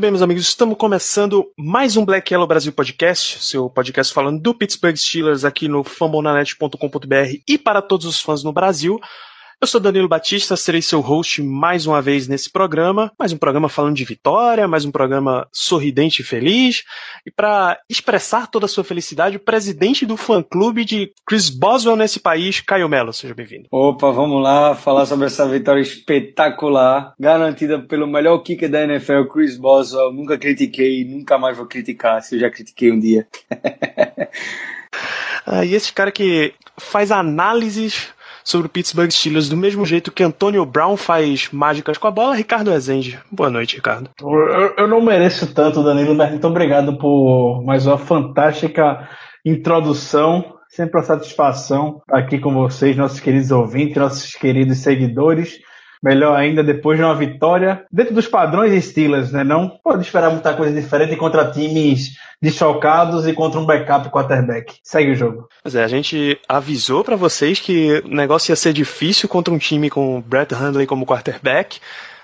Muito bem, meus amigos, estamos começando mais um Black Yellow Brasil Podcast, seu podcast falando do Pittsburgh Steelers aqui no fambonanet.com.br e para todos os fãs no Brasil. Eu sou Danilo Batista, serei seu host mais uma vez nesse programa, mais um programa falando de vitória, mais um programa sorridente e feliz. E para expressar toda a sua felicidade, o presidente do fã-clube de Chris Boswell nesse país, Caio Mello, seja bem-vindo. Opa, vamos lá falar sobre essa vitória espetacular, garantida pelo melhor kicker da NFL, Chris Boswell. Nunca critiquei, nunca mais vou criticar, se eu já critiquei um dia. Ah, e esse cara que faz análises sobre o Pittsburgh Steelers do mesmo jeito que Antonio Brown faz mágicas com a bola, Ricardo Rezende. Boa noite, Ricardo. Eu, eu não mereço tanto, Danilo, mas muito obrigado por mais uma fantástica introdução. Sempre uma satisfação aqui com vocês, nossos queridos ouvintes, nossos queridos seguidores. Melhor ainda, depois de uma vitória dentro dos padrões Steelers, né? Não pode esperar muita coisa diferente contra times deschocados e contra um backup quarterback. Segue o jogo. Pois é, a gente avisou pra vocês que o negócio ia ser difícil contra um time com Brett Hundley como quarterback. sem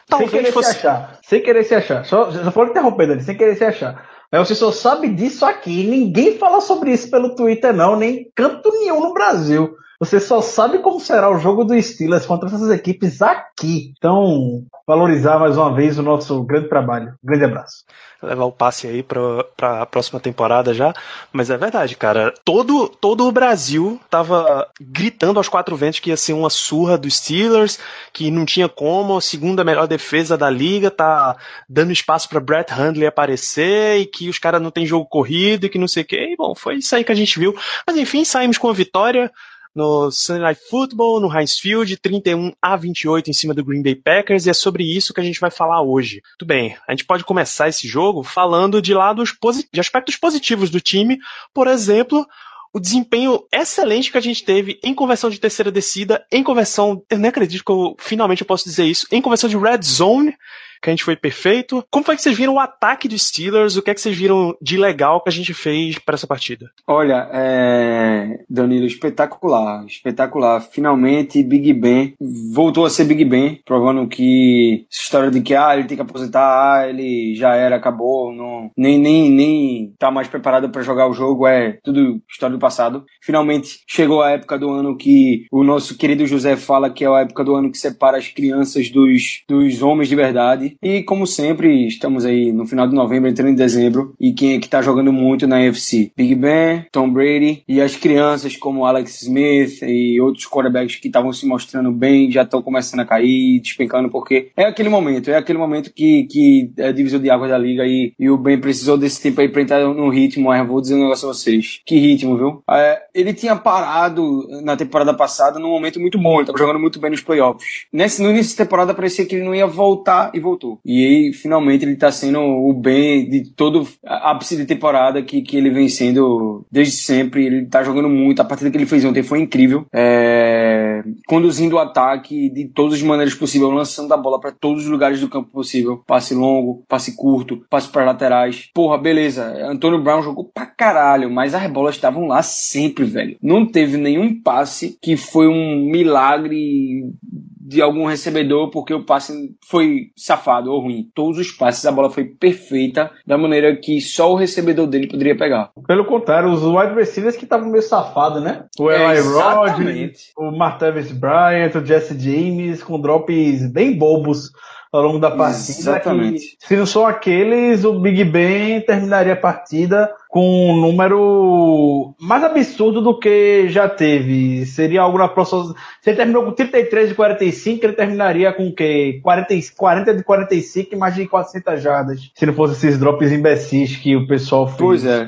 Talvez querer fosse. se achar. Sem querer se achar. Só, só for interrompendo ali, sem querer se achar. Mas você só sabe disso aqui. Ninguém fala sobre isso pelo Twitter, não, nem canto nenhum no Brasil. Você só sabe como será o jogo do Steelers contra essas equipes aqui. Então, valorizar mais uma vez o nosso grande trabalho. Grande abraço. levar o passe aí pra, pra próxima temporada já. Mas é verdade, cara. Todo, todo o Brasil tava gritando aos quatro ventos que ia ser uma surra dos Steelers, que não tinha como, a segunda melhor defesa da liga, tá dando espaço pra Brett Hundley aparecer, e que os caras não tem jogo corrido, e que não sei o que. E, bom, foi isso aí que a gente viu. Mas enfim, saímos com a vitória no Sunday Night Football, no Heinz Field, 31 a 28 em cima do Green Bay Packers, e é sobre isso que a gente vai falar hoje. Tudo bem, a gente pode começar esse jogo falando de lados de aspectos positivos do time, por exemplo, o desempenho excelente que a gente teve em conversão de terceira descida, em conversão, eu nem acredito que eu finalmente eu posso dizer isso, em conversão de red zone, que a gente foi perfeito. Como foi que vocês viram o ataque dos Steelers? O que é que vocês viram de legal que a gente fez para essa partida? Olha, é... Danilo, espetacular, espetacular. Finalmente, Big Ben voltou a ser Big Ben, provando que essa história de que ah, ele tem que aposentar, ah, ele já era, acabou, não, nem, nem, nem tá mais preparado para jogar o jogo, é tudo história do passado. Finalmente chegou a época do ano que o nosso querido José fala que é a época do ano que separa as crianças dos, dos homens de verdade. E como sempre, estamos aí no final de novembro, entrando em dezembro, e quem é que tá jogando muito na UFC? Big Ben, Tom Brady e as crianças como Alex Smith e outros quarterbacks que estavam se mostrando bem, já estão começando a cair, despencando, porque é aquele momento, é aquele momento que, que é divisor de águas da liga e, e o Ben precisou desse tempo aí pra entrar no ritmo, mas vou dizer um negócio a vocês. Que ritmo, viu? É, ele tinha parado na temporada passada num momento muito bom, ele tava jogando muito bem nos playoffs. Nesse, no início da temporada parecia que ele não ia voltar e voltou. E finalmente, ele tá sendo o bem de todo ápice de temporada que, que ele vem sendo desde sempre. Ele tá jogando muito. A partida que ele fez ontem foi incrível. É, conduzindo o ataque de todas as maneiras possíveis, lançando a bola para todos os lugares do campo possível. Passe longo, passe curto, passe para laterais. Porra, beleza. Antônio Brown jogou pra caralho, mas as bolas estavam lá sempre, velho. Não teve nenhum passe que foi um milagre de algum recebedor porque o passe foi safado ou ruim. Todos os passes, a bola foi perfeita da maneira que só o recebedor dele poderia pegar. Pelo contrário, os wide receivers que estavam meio safados, né? O É, Eli exatamente. o Martavis Bryant, o Jesse James, com drops bem bobos ao longo da partida. Exatamente. que, se não são aqueles, o Big Ben terminaria a partida com um número mais absurdo do que já teve. Seria algo na próxima. Se ele terminou com 33 de 45, ele terminaria com o quê? 40, e- 40 de 45 e mais de 400 jardas. Se não fosse esses drops imbecis que o pessoal fez. Pois é.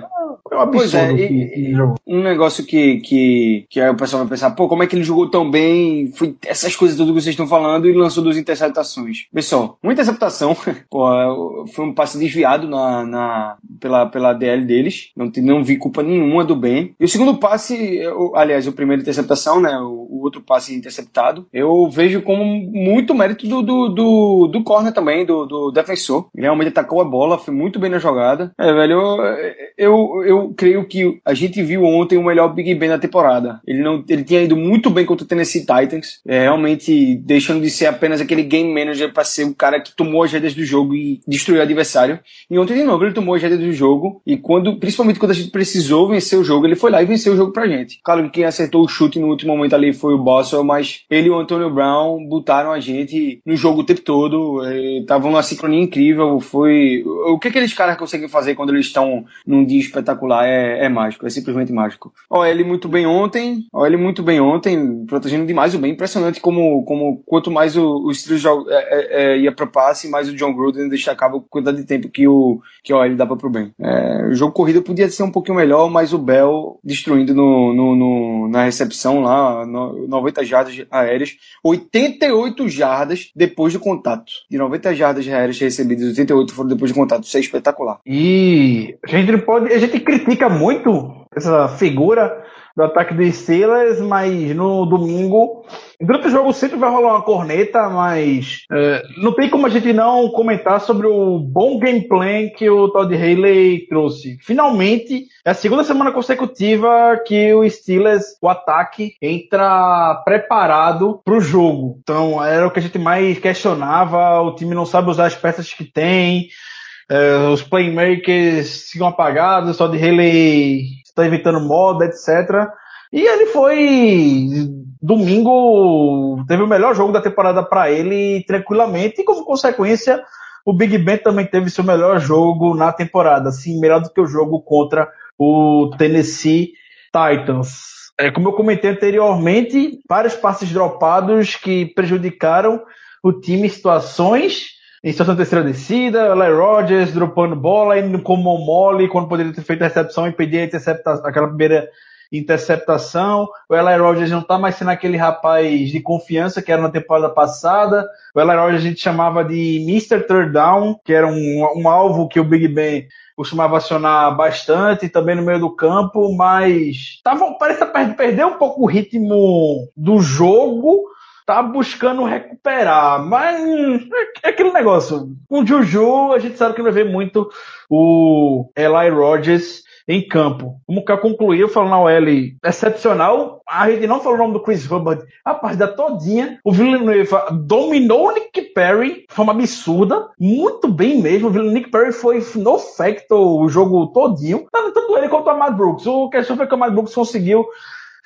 É um absurdo Pois é, que e- jogou. Um negócio que, que, que aí o pessoal vai pensar, pô, como é que ele jogou tão bem? Foi essas coisas tudo que vocês estão falando e lançou duas interceptações. Pessoal, uma interceptação, pô, foi um passe desviado na, na, pela, pela DL deles. Não, não vi culpa nenhuma do Ben. E o segundo passe, eu- aliás, o primeiro interceptação, né? O, o outro passe interceptado, eu vejo como muito mérito do, do, do, do corner também, do, do defensor. Ele realmente atacou a bola, foi muito bem na jogada. É, velho, eu, eu, eu creio que a gente viu ontem o melhor Big Ben da temporada. Ele não, ele tinha ido muito bem contra o Tennessee Titans, é, realmente deixando de ser apenas aquele game manager para ser o cara que tomou as rédeas do jogo e destruiu o adversário. E ontem de novo ele tomou as rédeas do jogo e quando, principalmente quando a gente precisou vencer o jogo, ele foi lá e venceu o jogo pra gente. Claro que quem acertou o chute no último momento ali foi o Boswell, mas ele e o Antonio Brown botaram a gente no jogo o tempo todo, estavam numa sincronia incrível, foi... O que aqueles caras conseguem fazer quando eles estão num dia é, é mágico, é simplesmente mágico. Ó, ele muito bem ontem, ó, ele muito bem ontem, protegendo demais o bem, impressionante como, como quanto mais o, o Steelers é, é, é, ia pra passe, mais o John Gruden destacava a quantidade de tempo que o que ó, ele dava pro bem. É, o jogo corrido podia ser um pouquinho melhor, mas o Bell destruindo no, no, no- na recepção lá, no, 90 jardas aéreas, 88 jardas depois do contato. De 90 jardas aéreas recebidas, 88 foram depois do contato. Isso é espetacular. E a gente não pode. A gente critica muito essa figura do ataque dos Steelers, mas no domingo. Durante o jogo sempre vai rolar uma corneta, mas é, não tem como a gente não comentar sobre o bom gameplay que o Todd Haley trouxe. Finalmente, é a segunda semana consecutiva que o Steelers, o ataque, entra preparado para o jogo. Então, era o que a gente mais questionava. O time não sabe usar as peças que tem. É, os playmakers ficam apagados, só de Haley está inventando moda, etc. E ele foi domingo, teve o melhor jogo da temporada para ele tranquilamente, e como consequência, o Big Ben também teve seu melhor jogo na temporada, assim, melhor do que o jogo contra o Tennessee Titans. É, como eu comentei anteriormente, vários passes dropados que prejudicaram o time em situações em situação de terceira descida, Larry Rodgers dropando bola, indo como mole, quando poderia ter feito a recepção e pedir a intercepta- aquela primeira interceptação. O Eli Rogers não tá mais sendo aquele rapaz de confiança que era na temporada passada. O Eli Rogers a gente chamava de Mr. Third Down, que era um, um alvo que o Big Ben costumava acionar bastante, também no meio do campo, mas tava, parece per- perder um pouco o ritmo do jogo, tá buscando recuperar, mas hum, é aquele negócio. Com o Juju, a gente sabe que vai ver muito o Eli Rogers em campo. Como que eu concluí, eu falo na OL excepcional, a gente não falou o nome do Chris Hubbard a partida todinha, o Villanueva dominou o Nick Perry de forma absurda, muito bem mesmo, o Nick Perry foi no facto o jogo todinho, tanto ele quanto o Ahmad Brooks, o questão foi que o Ahmad Brooks conseguiu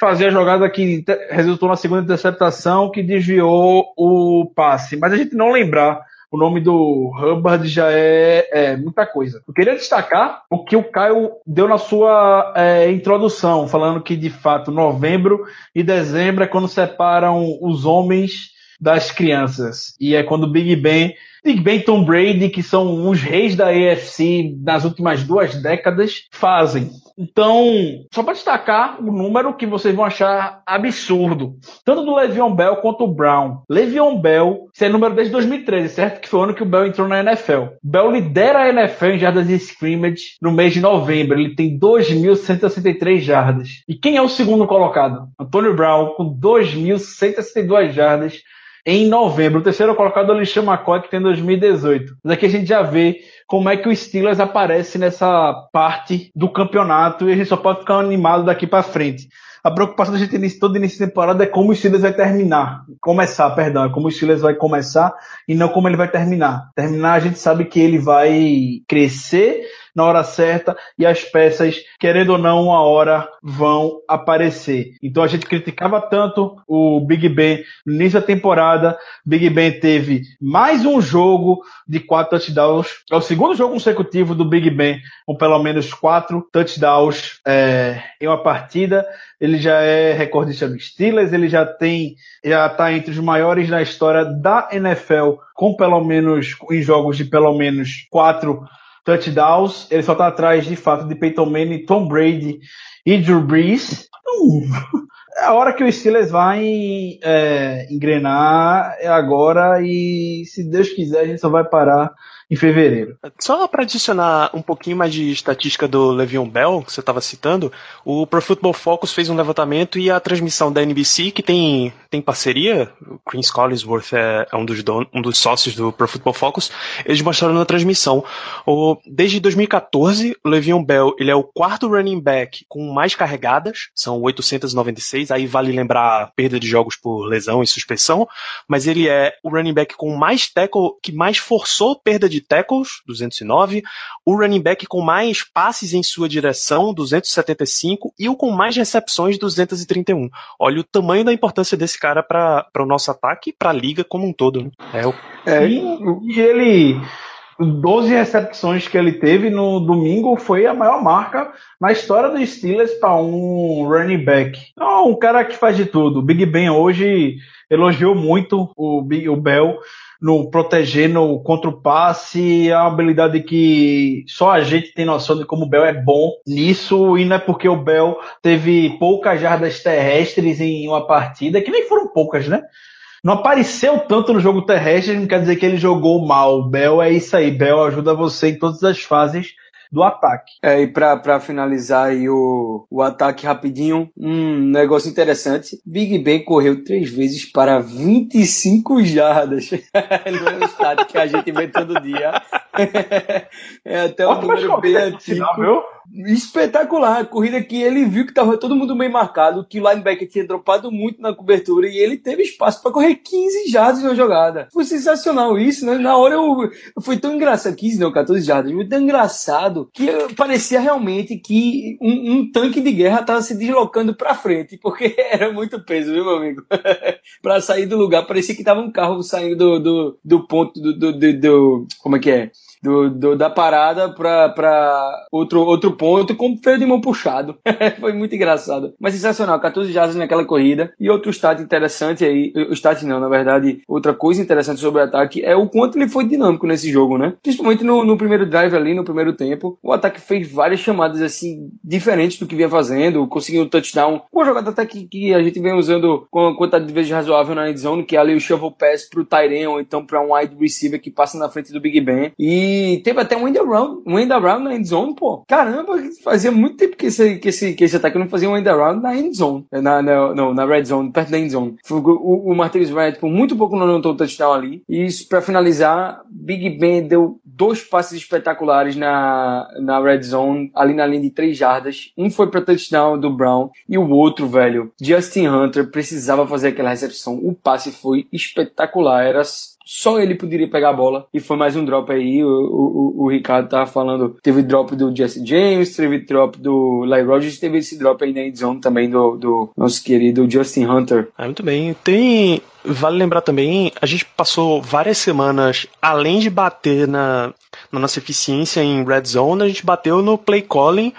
fazer a jogada que resultou na segunda interceptação que desviou o passe. Mas a gente não lembrar o nome do Hubbard já é, é muita coisa. Eu queria destacar o que o Caio deu na sua é, introdução, falando que de fato novembro e dezembro é quando separam os homens das crianças. E é quando Big Ben, Big Ben Tom Brady, que são os reis da AFC nas últimas duas décadas, fazem. Então, só para destacar o número que vocês vão achar absurdo. Tanto do Le'Veon Bell quanto o Brown. Le'Veon Bell, esse é número desde 2013, certo? Que foi o ano que o Bell entrou na NFL. Bell lidera a NFL em jardas de scrimmage no mês de novembro. Ele tem 2.163 jardas. E quem é o segundo colocado? Antônio Brown, com 2.162 jardas em novembro. O terceiro colocado é o Alexandre McCoy, que tem 2018. Mas aqui a gente já vê como é que o Steelers aparece nessa parte do campeonato e a gente só pode ficar animado daqui para frente. A preocupação da gente nesse, todo início de temporada é como o Steelers vai terminar. Começar, perdão. É como o Steelers vai começar e não como ele vai terminar. Terminar, a gente sabe que ele vai crescer na hora certa e as peças, querendo ou não, uma hora vão aparecer. Então a gente criticava tanto o Big Ben no início da temporada. Big Ben teve mais um jogo de quatro touchdowns. É o segundo jogo consecutivo do Big Ben com pelo menos quatro touchdowns é, em uma partida. Ele já é recordista do Steelers, ele já tem, já está entre os maiores na história da NFL com pelo menos em jogos de pelo menos quatro touchdowns. Ele só tá atrás, de fato, de Peyton Manning, Tom Brady e Drew Brees. É a hora que o Steelers vai é, engrenar é agora e, se Deus quiser, a gente só vai parar em fevereiro. Só para adicionar um pouquinho mais de estatística do Le'Veon Bell, que você estava citando, o Pro Football Focus fez um levantamento e a transmissão da NBC, que tem, tem parceria, o Chris Collinsworth é, é um, dos don, um dos sócios do Pro Football Focus, eles mostraram na transmissão. O, desde 2014, o Le'Veon Bell ele é o quarto running back com mais carregadas, são 896, aí vale lembrar perda de jogos por lesão e suspensão, mas ele é o running back com mais tackle, que mais forçou perda de tackles, 209, o running back com mais passes em sua direção, 275, e o com mais recepções, 231. Olha o tamanho da importância desse cara para o nosso ataque para a liga como um todo. Né? É, o... é, e ele 12 recepções que ele teve no domingo foi a maior marca na história dos Steelers para um running back. Então, um cara que faz de tudo. O Big Ben hoje elogiou muito o, Big, o Bell no protegendo contra o passe, é uma habilidade que só a gente tem noção de como o Bell é bom nisso, e não é porque o Bell teve poucas jardas terrestres em uma partida, que nem foram poucas, né? Não apareceu tanto no jogo terrestre, não quer dizer que ele jogou mal. O Bell é isso aí. Bell ajuda você em todas as fases do ataque. É, e para finalizar aí o, o ataque rapidinho, um negócio interessante. Big Ben correu três vezes para 25 jardas. Não é o estado que a gente vê todo dia. é até um número bem antigo. Não, espetacular. A corrida que ele viu que tava todo mundo bem marcado, que o linebacker tinha dropado muito na cobertura e ele teve espaço para correr 15 jardas na jogada. Foi sensacional isso, né? Na hora eu, foi tão engraçado, 15 não, 14 jardas, foi tão engraçado que parecia realmente que um, um tanque de guerra tava se deslocando para frente, porque era muito peso, viu, meu amigo? para sair do lugar, parecia que tava um carro saindo do, do, do ponto do, do, do, do como é que é? Do, do, da parada para outro, outro ponto com freio de mão puxado. Foi muito engraçado. Mas sensacional, 14 jardas naquela corrida. E outro stat interessante aí, o stat não, na verdade, outra coisa interessante sobre o ataque é o quanto ele foi dinâmico nesse jogo, né? Principalmente no, no primeiro drive ali, no primeiro tempo. O ataque fez várias chamadas assim, diferentes do que vinha fazendo, conseguiu um touchdown. Uma jogada até que, que a gente vem usando com a quantidade de vezes razoável na endzone, que é ali o shovel pass pro Tyrion, ou então para um wide receiver que passa na frente do Big Ben. E teve até um end around, um end around na endzone, pô. Caramba, fazia muito tempo que esse, que esse, que esse ataque não fazia um end around na endzone. Na, na, não, na red zone, perto da endzone. O, o Martinez Wright por muito pouco não anotou o touchdown ali. E isso, pra finalizar, Big Ben deu dois passes espetaculares na, na red zone, ali na linha de três jardas. Um foi pra touchdown do Brown e o outro, velho, Justin Hunter precisava fazer aquela recepção. O passe foi espetacular. Era só ele poderia pegar a bola. E foi mais um drop aí. O, o, o Ricardo tava falando. Teve drop do Jesse James, teve drop do Lai Rogers, teve esse drop aí na endzone também do, do nosso querido Justin Hunter. Ah, muito bem. Tem. Vale lembrar também, a gente passou várias semanas, além de bater na, na nossa eficiência em red zone, a gente bateu no play calling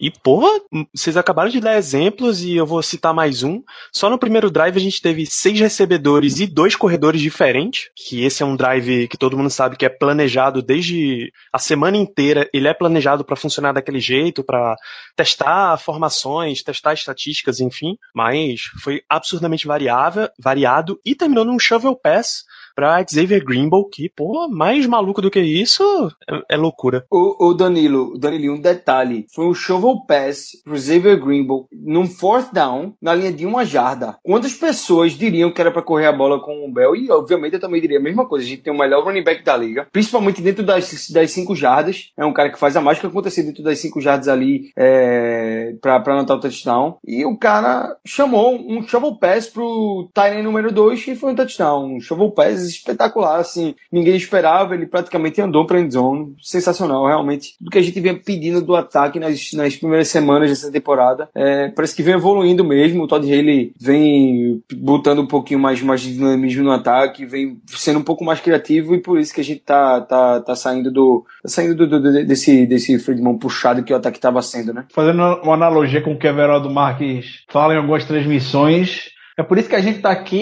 e, porra, vocês acabaram de dar exemplos e eu vou citar mais um. Só no primeiro drive a gente teve seis recebedores e dois corredores diferentes. Que esse é um drive que todo mundo sabe que é planejado desde a semana inteira. Ele é planejado para funcionar daquele jeito, para testar formações, testar estatísticas, enfim. Mas foi absurdamente variável, variado e terminou num shovel pass pra Xavier Greenbow, que, pô, mais maluco do que isso é, é loucura. O, o Danilo, Danilo, um detalhe: foi um shovel pass pro Xavier Greenbow num fourth down, na linha de uma jarda. Quantas pessoas diriam que era para correr a bola com o Bell? E, obviamente, eu também diria a mesma coisa. A gente tem o melhor running back da liga, principalmente dentro das, das cinco jardas. É um cara que faz a mágica acontecer dentro das cinco jardas ali é, pra, pra anotar o touchdown. E o cara chamou um shovel pass pro Tyrant número 2 e foi um touchdown. Um shovel pass espetacular, assim, ninguém esperava, ele praticamente andou para endzone, sensacional, realmente, do que a gente vinha pedindo do ataque nas, nas primeiras semanas dessa temporada, é, parece que vem evoluindo mesmo, o Todd Haley vem botando um pouquinho mais, mais de dinamismo no ataque, vem sendo um pouco mais criativo e por isso que a gente tá, tá, tá saindo do, tá saindo do, do, desse, desse freio mão puxado que o ataque estava sendo, né? Fazendo uma analogia com o que Everaldo Marques fala em algumas transmissões, é por isso que a gente está aqui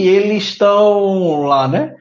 e eles estão lá, né?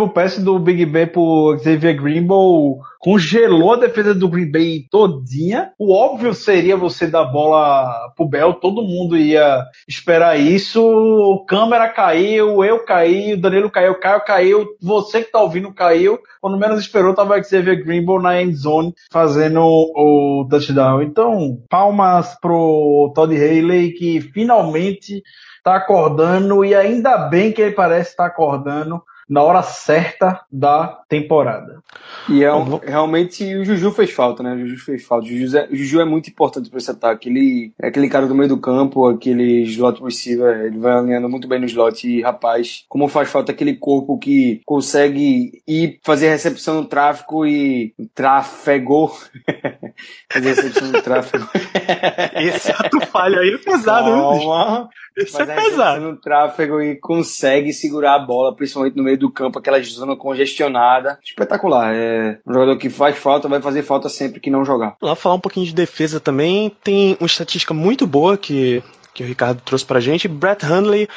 O passe do Big Ben pro Xavier Greenbow congelou a defesa do Green Bay todinha. O óbvio seria você dar bola pro Bell, todo mundo ia esperar isso. O câmera caiu, eu caí, o Danilo caiu, o Caio caiu, você que tá ouvindo caiu. Quando menos esperou, tava Xavier Greenbow na end zone fazendo o touchdown. Então, palmas pro Todd Haley que finalmente tá acordando e ainda bem que ele parece estar tá acordando na hora certa da temporada. E é um, realmente o Juju fez falta, né? O Juju fez falta. O Juju é, o Juju é muito importante para esse ataque. Ele é aquele cara do meio do campo, aquele slot receiver, ele vai alinhando muito bem no slot. E, rapaz, como faz falta aquele corpo que consegue ir fazer recepção no tráfego e tráfego. fazer recepção no tráfego. Esse ato falha aí é pesado, Calma. Isso é pesado. no tráfego e consegue segurar a bola, principalmente no meio do campo, aquela zona congestionada. Espetacular. É um jogador que faz falta, vai fazer falta sempre que não jogar. Lá falar um pouquinho de defesa também. Tem uma estatística muito boa que, que o Ricardo trouxe pra gente. Brett Hundley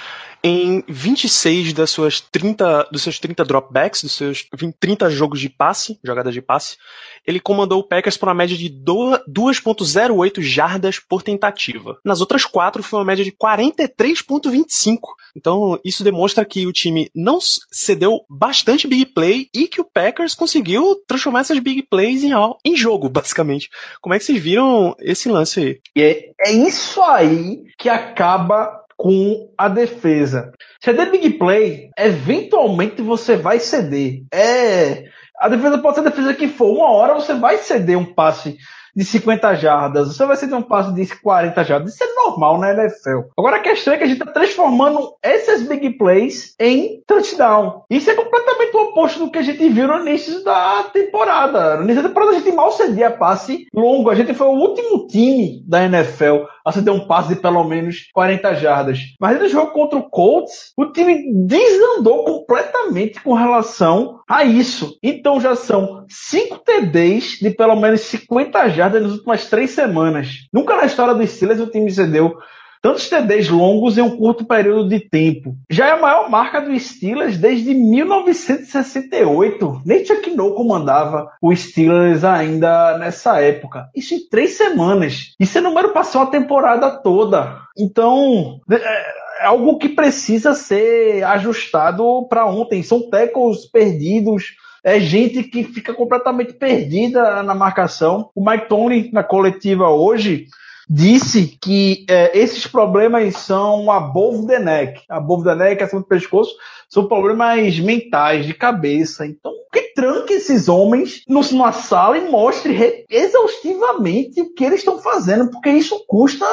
em 26 das suas 30, dos seus 30 dropbacks, dos seus 20, 30 jogos de passe, jogadas de passe, ele comandou o Packers por uma média de 2.08 jardas por tentativa. Nas outras quatro foi uma média de 43.25. Então, isso demonstra que o time não cedeu bastante big play e que o Packers conseguiu transformar essas big plays em, em jogo, basicamente. Como é que vocês viram esse lance aí? É, é isso aí que acaba com a defesa. Ceder big play, eventualmente você vai ceder. É. A defesa pode ser a defesa que for. Uma hora você vai ceder um passe de 50 jardas, você vai ceder um passe de 40 jardas. Isso é normal na NFL. Agora a questão é que a gente está transformando esses big plays em touchdown. Isso é completamente o oposto do que a gente viu no início da temporada. No início da temporada a gente mal cedia passe longo. A gente foi o último time da NFL a ceder um passe de pelo menos 40 jardas. Mas no jogo contra o Colts, o time desandou completamente com relação a isso. Então já são 5 TDs de pelo menos 50 jardas jardas nas últimas três semanas. Nunca na história dos Steelers o time cedeu tantos TDs longos em um curto período de tempo. Já é a maior marca dos Steelers desde 1968. Nem Chuck No comandava o Steelers ainda nessa época. Isso em três semanas. Isso é número passou a temporada toda. Então, é, é algo que precisa ser ajustado para ontem. São tackles perdidos, é gente que fica completamente perdida na marcação. O Mike Tony, na coletiva hoje, disse que é, esses problemas são above the neck. Above the neck, acima do pescoço, são problemas mentais, de cabeça. Então, que tranque esses homens numa sala e mostre exaustivamente o que eles estão fazendo, porque isso custa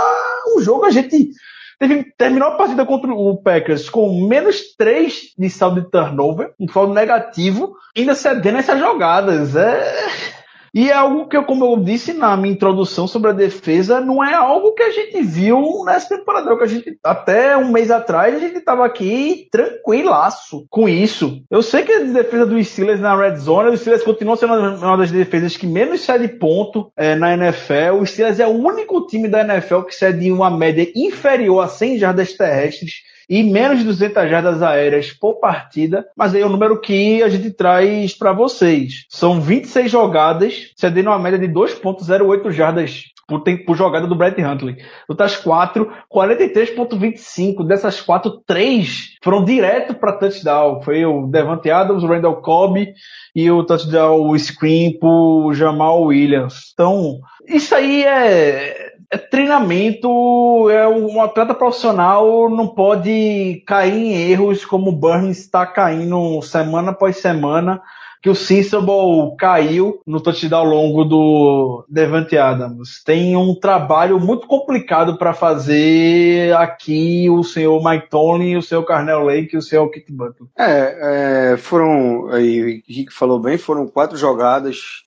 um jogo. A gente Teve, terminou a partida contra o Packers com menos 3 de saldo de turnover, um saldo negativo, ainda cedendo essas jogadas. É e é algo que, como eu disse na minha introdução sobre a defesa, não é algo que a gente viu nessa temporada. É que a gente, até um mês atrás, a gente estava aqui tranquilaço com isso. Eu sei que a defesa dos Steelers na Red Zone, os Steelers continuam sendo uma das defesas que menos cede ponto é, na NFL. O Steelers é o único time da NFL que cede uma média inferior a 100 jardas terrestres e menos de 200 jardas aéreas por partida, mas aí é o número que a gente traz para vocês. São 26 jogadas, cedendo uma média de 2.08 jardas por, por jogada do Brett Huntley. Outras 4, 43.25. Dessas 4, 3 foram direto para touchdown. Foi o Devante Adams, o Randall Cobb e o touchdown, o screen pro Jamal Williams. Então, isso aí é treinamento, é um atleta profissional não pode cair em erros como o Burns está caindo semana após semana que o Sensible caiu no touchdown longo do Devante Adams. Tem um trabalho muito complicado para fazer aqui o senhor Mike Tony, o senhor Carnell Lake e o senhor Kit Butler. É, é foram, aí o Rick falou bem, foram quatro jogadas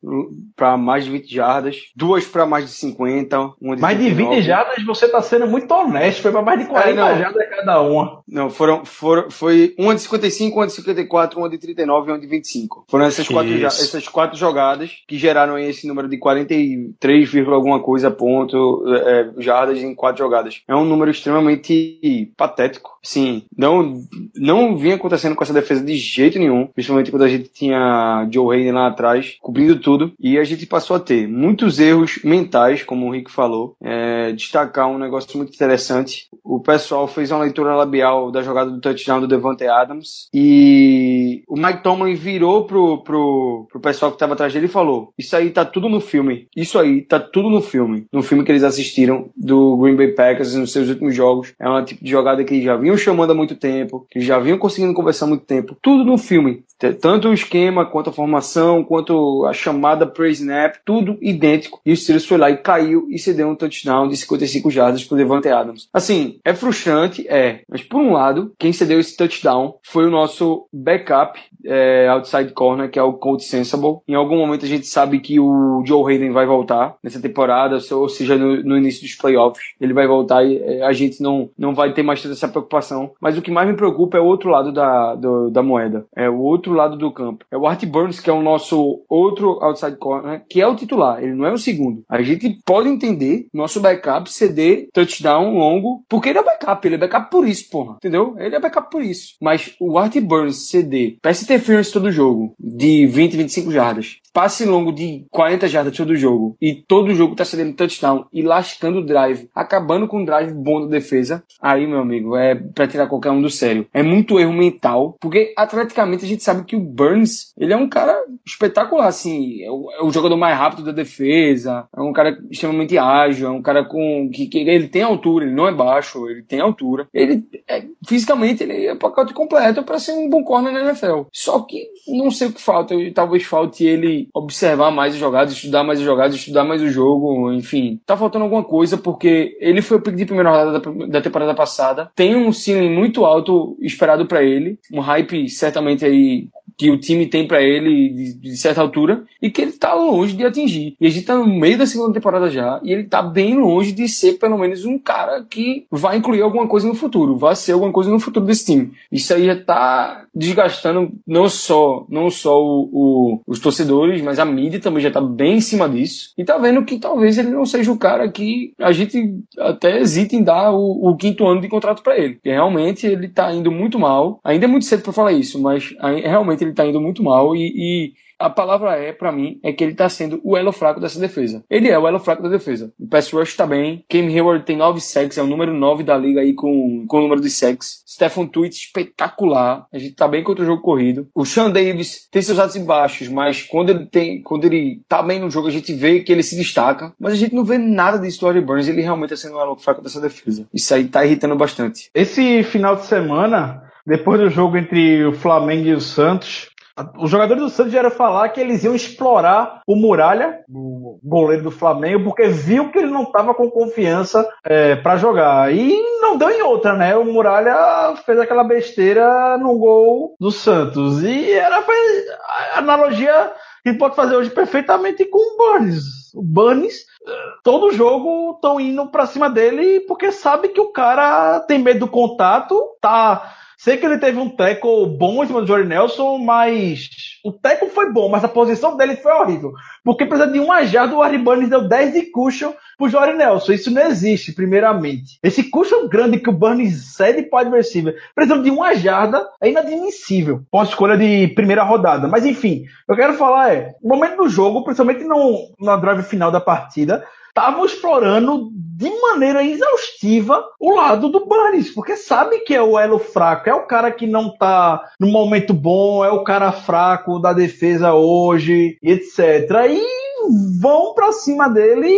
para mais de 20 jardas, duas para mais de 50, uma de Mais 29. de 20 jardas você está sendo muito honesto, foi para mais de 40 é, jardas cada cada uma. Não, foram, foram, foi uma de 55, uma de 54, uma de 39 e uma de 25. Foram essas quatro, essas quatro jogadas que geraram esse número de 43, vírgula alguma coisa ponto é, jardas em quatro jogadas. É um número extremamente patético. Sim, não, não vinha acontecendo com essa defesa de jeito nenhum, principalmente quando a gente tinha Joe Hayden lá atrás, cobrindo tudo, e a gente passou a ter muitos erros mentais, como o Rick falou. É, destacar um negócio muito interessante. O pessoal fez uma leitura labial da jogada do touchdown do Devante Adams e o Mike Tomlin virou pro, pro, pro pessoal que estava atrás dele e falou: Isso aí tá tudo no filme. Isso aí tá tudo no filme. No filme que eles assistiram do Green Bay Packers nos seus últimos jogos. É uma tipo de jogada que eles já vinham chamando há muito tempo, que já vinham conseguindo conversar há muito tempo. Tudo no filme. Tanto o esquema, quanto a formação, quanto a chamada pre-snap, tudo idêntico. E o Steelers foi lá e caiu e cedeu um touchdown de 55 jardas pro Devante Adams. Assim, é frustrante, é. Mas por um lado, quem cedeu esse touchdown foi o nosso backup é, outside corner, que é o Colt Sensible. Em algum momento a gente sabe que o Joe Hayden vai voltar nessa temporada, ou seja, no, no início dos playoffs. Ele vai voltar e é, a gente não, não vai ter mais toda essa preocupação. Mas o que mais me preocupa é o outro lado da, do- da moeda. É o outro lado do campo. É o Art Burns, que é o nosso outro outside corner, que é o titular. Ele não é o segundo. A gente pode entender nosso backup ceder touchdown longo, porque ele é backup. Ele é backup por isso, porra. Entendeu? Ele é backup por isso. Mas o Art Burns ceder pass interference todo jogo, de 20, 25 jardas, passe longo de 40 jardas todo jogo, e todo jogo tá cedendo touchdown e lascando o drive, acabando com o drive bom da defesa, aí, meu amigo, é pra tirar qualquer um do sério. É muito erro mental, porque atleticamente a gente sabe que o Burns, ele é um cara espetacular, assim, é o, é o jogador mais rápido da defesa, é um cara extremamente ágil, é um cara com que, que ele tem altura, ele não é baixo, ele tem altura. Ele é, fisicamente ele é pacote completo para ser um bom corner na NFL. Só que não sei o que falta, talvez falte ele observar mais as jogadas, estudar mais as jogadas, estudar mais o jogo, enfim. Tá faltando alguma coisa porque ele foi o pick de primeira rodada da, da temporada passada, tem um ceiling muito alto esperado para ele, um hype certamente aí que o time tem pra ele de, de certa altura e que ele tá longe de atingir. E a gente tá no meio da segunda temporada já e ele tá bem longe de ser pelo menos um cara que vai incluir alguma coisa no futuro, vai ser alguma coisa no futuro desse time. Isso aí já tá desgastando não só não só o, o- os torcedores, mas a mídia também já tá bem em cima disso. E tá vendo que talvez ele não seja o cara que a gente até hesita em dar o, o quinto ano de contrato pra ele. Porque realmente ele tá indo muito mal. Ainda é muito cedo pra falar isso, mas realmente ele tá indo muito mal e, e a palavra é, pra mim, é que ele tá sendo o elo fraco dessa defesa. Ele é o elo fraco da defesa. O pass rush tá bem. Cam Hayward tem 9 sacks, é o número 9 da liga aí com, com o número de sacks. Stephen Tweet espetacular. A gente tá bem contra o jogo corrido. O Sean Davis tem seus altos e baixos, mas quando ele tem, quando ele tá bem no jogo, a gente vê que ele se destaca. Mas a gente não vê nada do Harry Burns. Ele realmente tá sendo o elo fraco dessa defesa. Isso aí tá irritando bastante. Esse final de semana, depois do jogo entre o Flamengo e o Santos, os jogadores do Santos vieram falar que eles iam explorar o Muralha, o goleiro do Flamengo, porque viu que ele não estava com confiança é, para jogar. E não deu em outra, né? O Muralha fez aquela besteira no gol do Santos. E era a analogia que pode fazer hoje perfeitamente com o Burns. O Burns todo jogo estão indo pra cima dele porque sabe que o cara tem medo do contato, tá. Sei que ele teve um tackle bom em cima do Jordan Nelson, mas o tackle foi bom, mas a posição dele foi horrível. Porque precisa de uma jarda, o Harry Burns deu 10 de cushion pro Jordan Nelson. Isso não existe, primeiramente. Esse cushion grande que o Burns cede pro adversário, precisando de uma jarda, é inadmissível. Pós escolha de primeira rodada. Mas enfim, eu quero falar é, no momento do jogo, principalmente no, na drive final da partida, estavam explorando de maneira exaustiva o lado do Burns, porque sabe que é o elo fraco, é o cara que não tá no momento bom, é o cara fraco da defesa hoje, e etc. E vão pra cima dele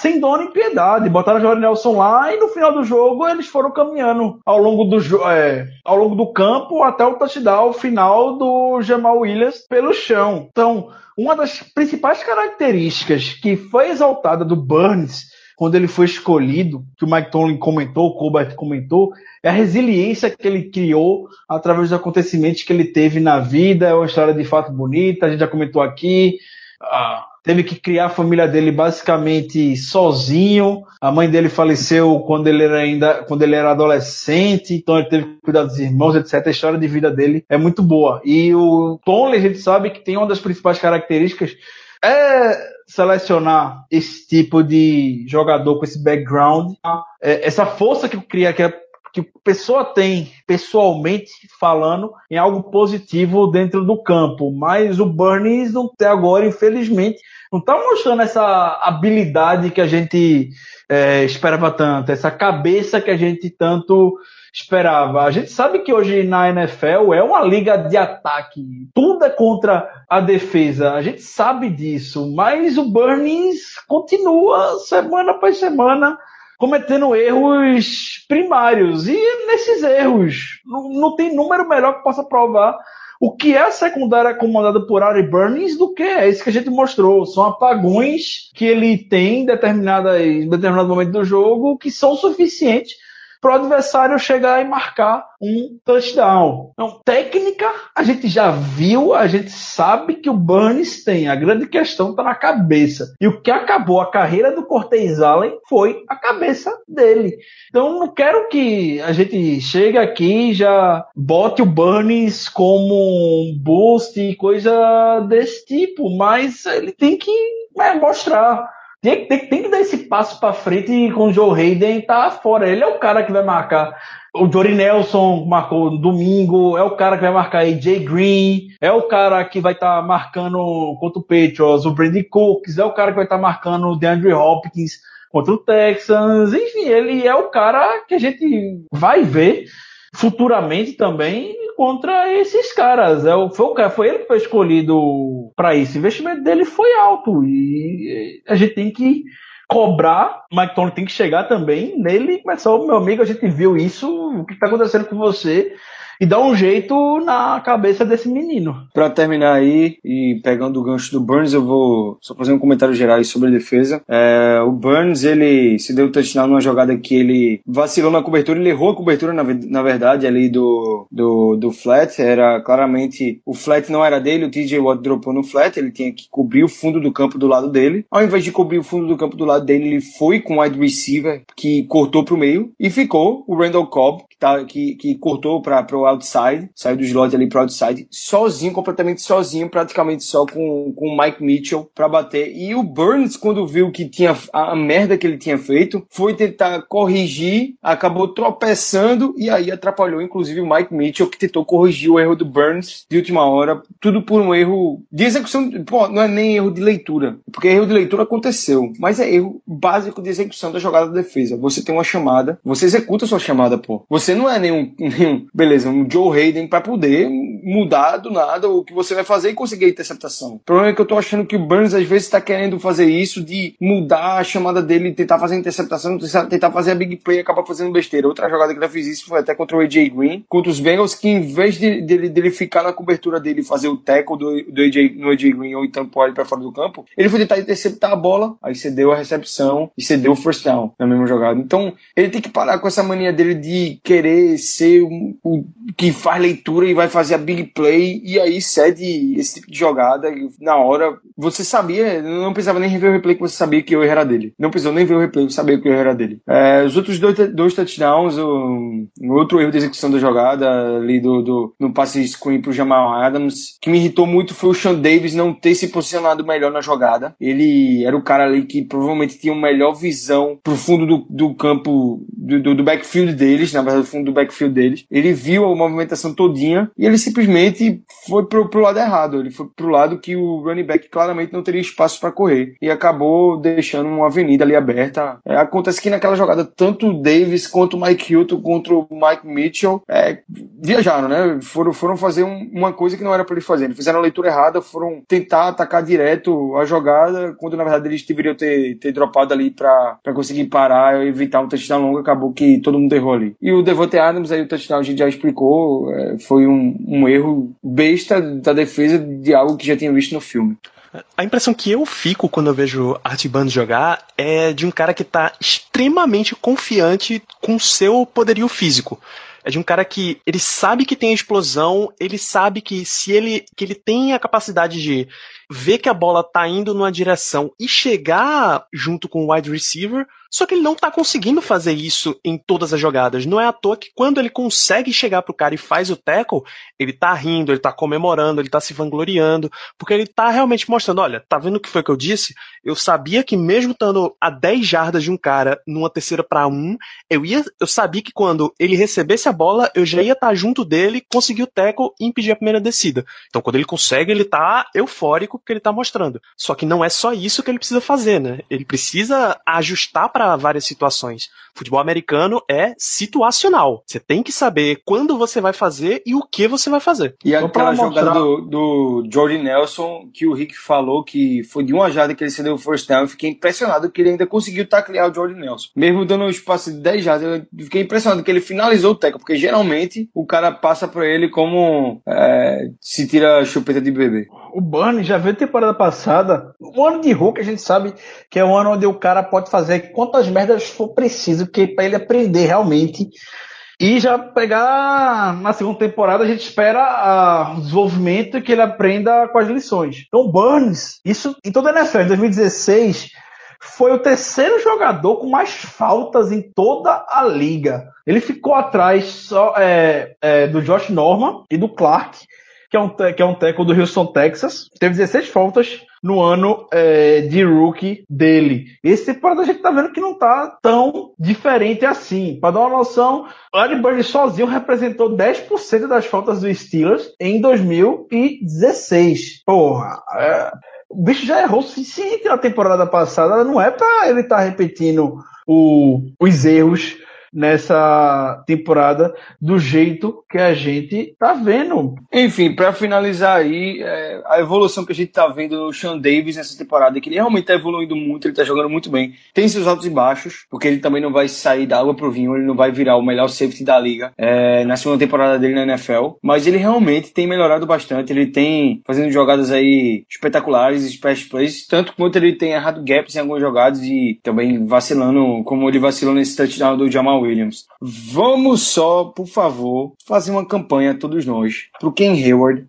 sem dó nem piedade. Botaram o Jordan Nelson lá e no final do jogo eles foram caminhando ao longo do, é, ao longo do campo até o touchdown final do Jamal Williams pelo chão. Então, uma das principais características que foi exaltada do Burns quando ele foi escolhido, que o Mike Tomlin comentou, o Colbert comentou, é a resiliência que ele criou através dos acontecimentos que ele teve na vida. É uma história de fato bonita, a gente já comentou aqui. Ah, teve que criar a família dele basicamente sozinho. A mãe dele faleceu quando ele era ainda, quando ele era adolescente, então ele teve que cuidar dos irmãos, etc. A história de vida dele é muito boa. E o Tony, a gente sabe que tem uma das principais características é selecionar esse tipo de jogador com esse background, é, essa força que cria que a, que pessoa tem pessoalmente falando em algo positivo dentro do campo, mas o Burns não até agora, infelizmente, não está mostrando essa habilidade que a gente é, esperava tanto, essa cabeça que a gente tanto esperava. A gente sabe que hoje na NFL é uma liga de ataque, tudo é contra a defesa, a gente sabe disso, mas o Burns continua semana após semana cometendo erros primários. E nesses erros, não, não tem número melhor que possa provar o que é a secundária comandada por Ari Burns do que é isso que a gente mostrou. São apagões que ele tem em, em determinado momento do jogo que são suficientes para o adversário chegar e marcar um touchdown. Então, técnica, a gente já viu, a gente sabe que o Burns tem. A grande questão está na cabeça. E o que acabou a carreira do Cortez Allen foi a cabeça dele. Então, não quero que a gente chegue aqui e já bote o Burns como um boost e coisa desse tipo, mas ele tem que é, mostrar tem, tem, tem que dar esse passo para frente com o Joe Hayden tá fora. Ele é o cara que vai marcar. O Jory Nelson marcou domingo, é o cara que vai marcar AJ Green, é o cara que vai estar tá marcando contra o Patriots, o Brandon Cooks, é o cara que vai estar tá marcando o DeAndre Hopkins contra o Texans. Enfim, ele é o cara que a gente vai ver futuramente também contra esses caras. É, foi, o, foi ele que foi escolhido para isso. O investimento dele foi alto e a gente tem que cobrar. Mike Tony tem que chegar também nele e começar, meu amigo, a gente viu isso, o que está acontecendo com você? E dá um jeito na cabeça desse menino. Para terminar aí, e pegando o gancho do Burns, eu vou só fazer um comentário geral sobre a defesa. É, o Burns, ele se deu touchdown numa jogada que ele vacilou na cobertura, ele errou a cobertura, na, na verdade, ali do, do, do flat. Era claramente, o flat não era dele, o TJ Watt dropou no flat, ele tinha que cobrir o fundo do campo do lado dele. Ao invés de cobrir o fundo do campo do lado dele, ele foi com o wide receiver, que cortou pro meio, e ficou o Randall Cobb, que, tá, que, que cortou para o outside, saiu do slot ali pro outside, sozinho, completamente sozinho, praticamente só com, com o Mike Mitchell para bater. E o Burns, quando viu que tinha a, a merda que ele tinha feito, foi tentar corrigir, acabou tropeçando e aí atrapalhou, inclusive, o Mike Mitchell, que tentou corrigir o erro do Burns de última hora, tudo por um erro de execução, pô, não é nem erro de leitura, porque erro de leitura aconteceu, mas é erro básico de execução da jogada da defesa. Você tem uma chamada, você executa a sua chamada, pô. Você não é nenhum, nenhum beleza, um Joe Hayden para poder mudar do nada o que você vai fazer e conseguir a interceptação. O problema é que eu tô achando que o Burns às vezes está querendo fazer isso de mudar a chamada dele, tentar fazer a interceptação, tentar fazer a big play e acabar fazendo besteira. Outra jogada que ele fez isso foi até contra o AJ Green, contra os Bengals, que em vez de, dele, dele ficar na cobertura dele fazer o tackle do, do AJ, no AJ Green ou então pode para fora do campo, ele foi tentar interceptar a bola, aí cedeu a recepção e cedeu o first down na mesma jogada. Então ele tem que parar com essa mania dele de querer ser o que faz leitura e vai fazer a big play e aí cede esse tipo de jogada na hora. Você sabia, não precisava nem rever o replay que você sabia que eu era dele. Não precisou nem ver o replay, você sabia que eu era dele. É, os outros dois, dois touchdowns, o, outro erro de execução da jogada ali do, do no passe screen pro Jamal Adams, que me irritou muito foi o Sean Davis não ter se posicionado melhor na jogada. Ele era o cara ali que provavelmente tinha uma melhor visão pro fundo do, do campo, do, do, do backfield deles, na verdade, do fundo do backfield deles. Ele viu movimentação todinha e ele simplesmente foi pro, pro lado errado. Ele foi pro lado que o running back claramente não teria espaço para correr e acabou deixando uma avenida ali aberta. É, acontece que naquela jogada, tanto o Davis quanto o Mike Hilton contra o Mike Mitchell é, viajaram, né? Foram, foram fazer um, uma coisa que não era para eles fazerem. Fizeram a leitura errada, foram tentar atacar direto a jogada, quando na verdade eles deveriam ter, ter dropado ali para conseguir parar e evitar um touchdown longo. Acabou que todo mundo errou ali. E o Devontae Adams, aí o touchdown a gente já explicou, é, foi um, um erro besta da defesa de algo que já tinha visto no filme. A impressão que eu fico quando eu vejo Art Band jogar é de um cara que está extremamente confiante com seu poderio físico. É de um cara que ele sabe que tem a explosão, ele sabe que se ele que ele tem a capacidade de ver que a bola tá indo numa direção e chegar junto com o wide receiver, só que ele não tá conseguindo fazer isso em todas as jogadas. Não é à toa que quando ele consegue chegar pro cara e faz o tackle, ele tá rindo, ele tá comemorando, ele tá se vangloriando, porque ele tá realmente mostrando, olha, tá vendo o que foi que eu disse? Eu sabia que mesmo estando a 10 jardas de um cara numa terceira para um, eu ia, eu sabia que quando ele recebesse a bola, eu já ia estar tá junto dele, conseguir o tackle e impedir a primeira descida. Então quando ele consegue, ele tá eufórico porque ele tá mostrando. Só que não é só isso que ele precisa fazer, né? Ele precisa ajustar para várias situações. Futebol americano é situacional. Você tem que saber quando você vai fazer e o que você vai fazer. E aquela jogada do, do Jordan Nelson que o Rick falou que foi de uma jarda que ele cedeu o first down, eu fiquei impressionado que ele ainda conseguiu taclear o Jordan Nelson. Mesmo dando um espaço de 10 jardas, eu fiquei impressionado que ele finalizou o tackle, porque geralmente o cara passa por ele como é, se tira a chupeta de bebê. O Burns já veio temporada passada, um ano de Hulk a gente sabe que é um ano onde o cara pode fazer quantas merdas for preciso que para ele aprender realmente e já pegar na segunda temporada, a gente espera o desenvolvimento que ele aprenda com as lições. Então, Burns, isso em toda a NFL, em 2016, foi o terceiro jogador com mais faltas em toda a liga. Ele ficou atrás só, é, é, do Josh Norman e do Clark, que é um, que é um tackle do Houston, Texas. Teve 16 faltas no ano é, de rookie dele. Esse temporada a gente tá vendo que não tá tão diferente assim. Para dar uma noção, Larry Bird sozinho representou 10% das faltas dos Steelers em 2016. Porra, é, o bicho já errou o suficiente na temporada passada, não é para ele estar tá repetindo o, os erros nessa temporada do jeito que a gente tá vendo. Enfim, para finalizar aí, é, a evolução que a gente tá vendo no Sean Davis nessa temporada, que ele realmente tá evoluindo muito, ele tá jogando muito bem. Tem seus altos e baixos, porque ele também não vai sair da água pro vinho, ele não vai virar o melhor safety da liga é, na segunda temporada dele na NFL, mas ele realmente tem melhorado bastante, ele tem fazendo jogadas aí espetaculares, splash plays, tanto quanto ele tem errado gaps em algumas jogadas e também vacilando, como ele vacilou nesse touchdown do Jamal Williams. Vamos só, por favor, fazer uma campanha, todos nós, pro Ken Hayward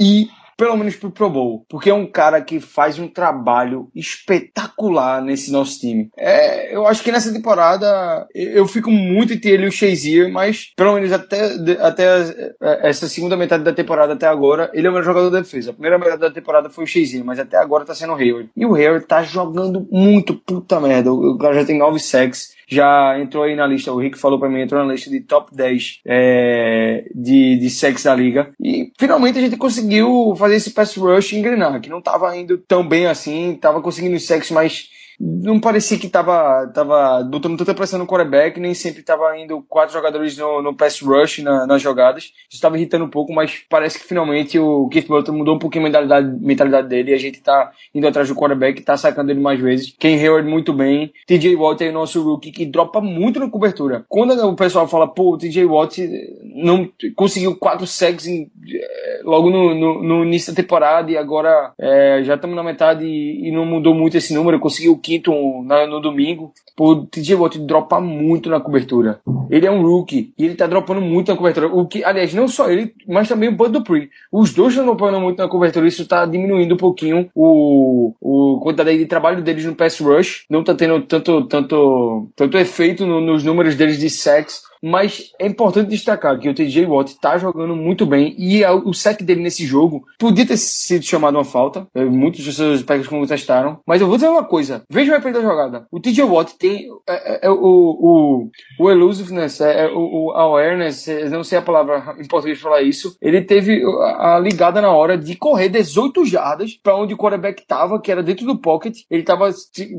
e pelo menos pro Pro Bowl, porque é um cara que faz um trabalho espetacular nesse nosso time. É, eu acho que nessa temporada eu fico muito entre ele e o Shazier, mas pelo menos até, até essa segunda metade da temporada até agora, ele é o melhor jogador da defesa. A primeira metade da temporada foi o Shazier, mas até agora tá sendo o Hayward. E o Hayward tá jogando muito, puta merda. O cara já tem 9 sacks já entrou aí na lista, o Rick falou para mim, entrou na lista de top 10 é, de, de sacks da liga. E finalmente a gente conseguiu fazer esse pass rush engrenar, que não tava indo tão bem assim, tava conseguindo sacks mais não parecia que tava, tava botando tanta pressão no quarterback, nem sempre tava indo quatro jogadores no, no pass rush na, nas jogadas. Isso estava irritando um pouco, mas parece que finalmente o Keith Butler mudou um pouquinho a mentalidade, mentalidade dele e a gente tá indo atrás do quarterback, tá sacando ele mais vezes. Ken Hayward muito bem. TJ Watt é o nosso rookie que dropa muito na cobertura. Quando o pessoal fala, pô, o TJ Watt não conseguiu quatro sacks em, eh, logo no, no, no, início da temporada e agora é, já estamos na metade e, e, não mudou muito esse número, conseguiu quinto na, no domingo. O TJ Watt dropa muito na cobertura. Ele é um rookie e ele tá dropando muito na cobertura. O que, aliás, não só ele, mas também o Bud Dupree. Os dois estão dropando muito na cobertura. Isso tá diminuindo um pouquinho o, o quantidade de trabalho deles no pass rush. Não tá tendo tanto, tanto, tanto efeito no, nos números deles de sacks mas é importante destacar que o TJ Watt está jogando muito bem e o sec dele nesse jogo podia ter sido chamado uma falta. É, muitos dos seus Packers contestaram. Mas eu vou dizer uma coisa: veja o replay da jogada. O TJ Watt tem é, é, é, o, o, o elusiveness, é, é o, o awareness, não sei a palavra em português falar isso. Ele teve a, a ligada na hora de correr 18 jardas para onde o quarterback estava, que era dentro do pocket. Ele estava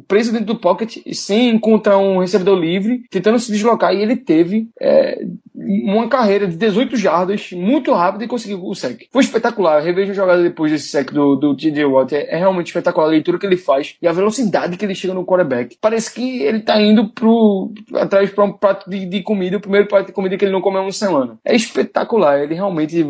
preso dentro do pocket sem encontrar um recebedor livre, tentando se deslocar e ele teve é, uma carreira de 18 jardas muito rápida e conseguiu o sec. Foi espetacular. Reveja a jogada depois desse sec do, do TJ Watt. É, é, realmente espetacular a leitura que ele faz e a velocidade que ele chega no quarterback. Parece que ele tá indo pro, atrás para um prato de, de, comida, o primeiro prato de comida que ele não comeu uma semana. É espetacular. Ele realmente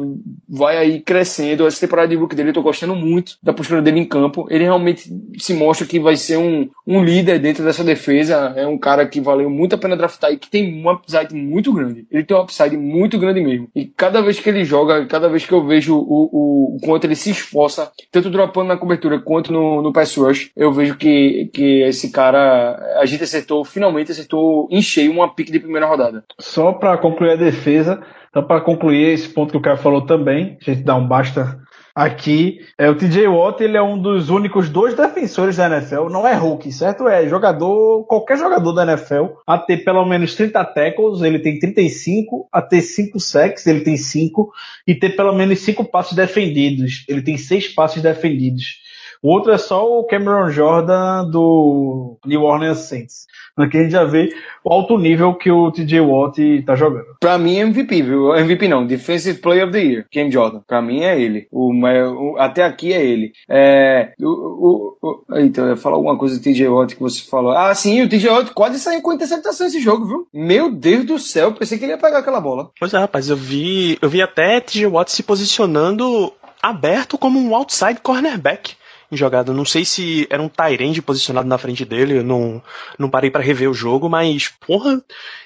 vai aí crescendo. Essa temporada de book dele eu tô gostando muito da postura dele em campo. Ele realmente se mostra que vai ser um, um líder dentro dessa defesa. É um cara que valeu muito a pena draftar e que tem um upside muito grande. Ele tem um upside muito grande mesmo. E cada vez que ele joga, cada vez que eu vejo o, o, o quanto ele se esforça, tanto dropando na cobertura quanto no, no pass rush, eu vejo que, que esse cara, a gente acertou, finalmente acertou em cheio uma pique de primeira rodada. Só para concluir a defesa, então para concluir esse ponto que o cara falou também, a gente dá um basta aqui. É, o TJ Watt ele é um dos únicos dois defensores da NFL, não é rookie, certo? É jogador, qualquer jogador da NFL, a ter pelo menos 30 tackles, ele tem 35, a ter 5 sacks, ele tem 5, e ter pelo menos 5 passos defendidos, ele tem 6 passos defendidos. O outro é só o Cameron Jordan do New Orleans Saints. Aqui a gente já vê o alto nível que o TJ Watt tá jogando. Pra mim é MVP, viu? MVP não, Defensive Player of the Year, Cam Jordan. Pra mim é ele. O, o até aqui é ele. É, o, o, o, então, eu ia falar alguma coisa do TJ Watt que você falou. Ah, sim, o TJ Watt quase saiu com interceptação esse jogo, viu? Meu Deus do céu, pensei que ele ia pegar aquela bola. Pois é, rapaz, eu vi, eu vi até TJ Watt se posicionando aberto como um outside cornerback em jogada. Não sei se era um Tyrande posicionado na frente dele, eu não, não parei para rever o jogo, mas, porra.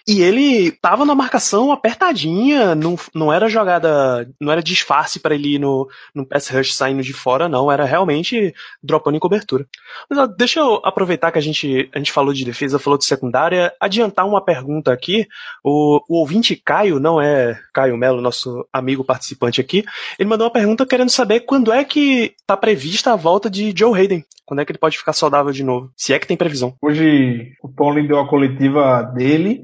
E ele tava na marcação apertadinha, não, não era jogada, não era disfarce para ele ir no, no pass rush saindo de fora, não, era realmente dropando em cobertura. Mas ó, deixa eu aproveitar que a gente, a gente falou de defesa, falou de secundária, adiantar uma pergunta aqui. O, o ouvinte Caio, não é Caio Melo, nosso amigo participante aqui, ele mandou uma pergunta querendo saber quando é que tá prevista a volta de Joe Hayden. Quando é que ele pode ficar saudável de novo? Se é que tem previsão. Hoje o Tomlin deu a coletiva dele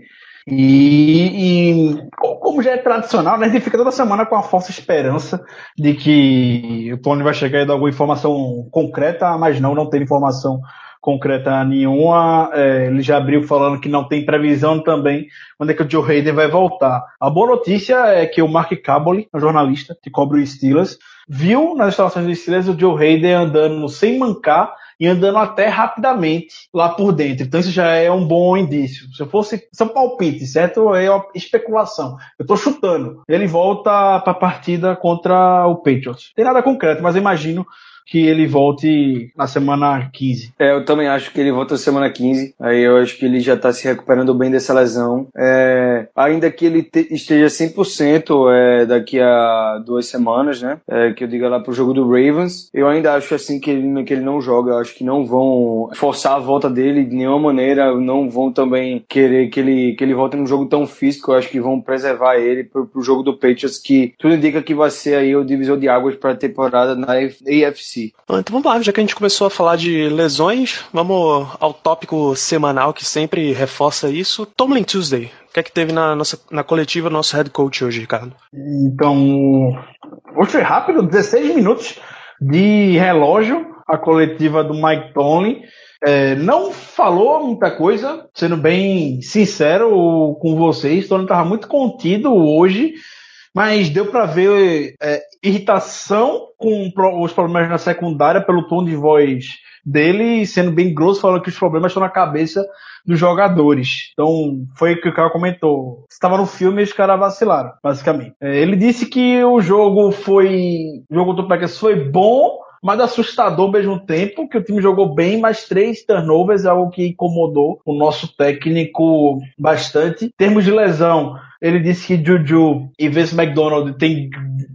e, e, como já é tradicional, né, a gente fica toda semana com a falsa esperança de que o Tony vai chegar e dar alguma informação concreta, mas não, não tem informação concreta nenhuma. É, ele já abriu falando que não tem previsão também quando é que o Joe Hayden vai voltar. A boa notícia é que o Mark Caboli, um jornalista que cobre o Steelers, viu nas instalações do Steelers o Joe Hayden andando sem mancar e andando até rapidamente lá por dentro. Então isso já é um bom indício. Se eu fosse São palpite, certo? É uma especulação. Eu estou chutando. Ele volta para a partida contra o Patriots. Tem nada concreto, mas imagino que ele volte na semana 15. É, eu também acho que ele volta na semana 15. Aí eu acho que ele já tá se recuperando bem dessa lesão. É, ainda que ele te, esteja 100% é, daqui a duas semanas, né? É, que eu diga lá pro jogo do Ravens. Eu ainda acho assim que ele, que ele não joga. Eu acho que não vão forçar a volta dele de nenhuma maneira. Não vão também querer que ele, que ele volte num jogo tão físico. Eu acho que vão preservar ele pro, pro jogo do Patriots, que tudo indica que vai ser aí o divisor de águas para a temporada na AFC si. Então vamos lá, já que a gente começou a falar de lesões, vamos ao tópico semanal que sempre reforça isso. Tomlin Tuesday. O que é que teve na, nossa, na coletiva nosso head coach hoje, Ricardo? Então, hoje foi rápido, 16 minutos de relógio, a coletiva do Mike Tomlin. É, não falou muita coisa, sendo bem sincero com vocês, Tony estava muito contido hoje mas deu para ver é, irritação com os problemas na secundária pelo tom de voz dele, sendo bem grosso, falando que os problemas estão na cabeça dos jogadores. Então, foi o que o cara comentou. Estava no filme e os caras vacilaram, basicamente. É, ele disse que o jogo foi. O jogo do Packers foi bom, mas assustador ao mesmo tempo, que o time jogou bem, mas três turnovers é algo que incomodou o nosso técnico bastante. Em termos de lesão, ele disse que Juju e Vince McDonald têm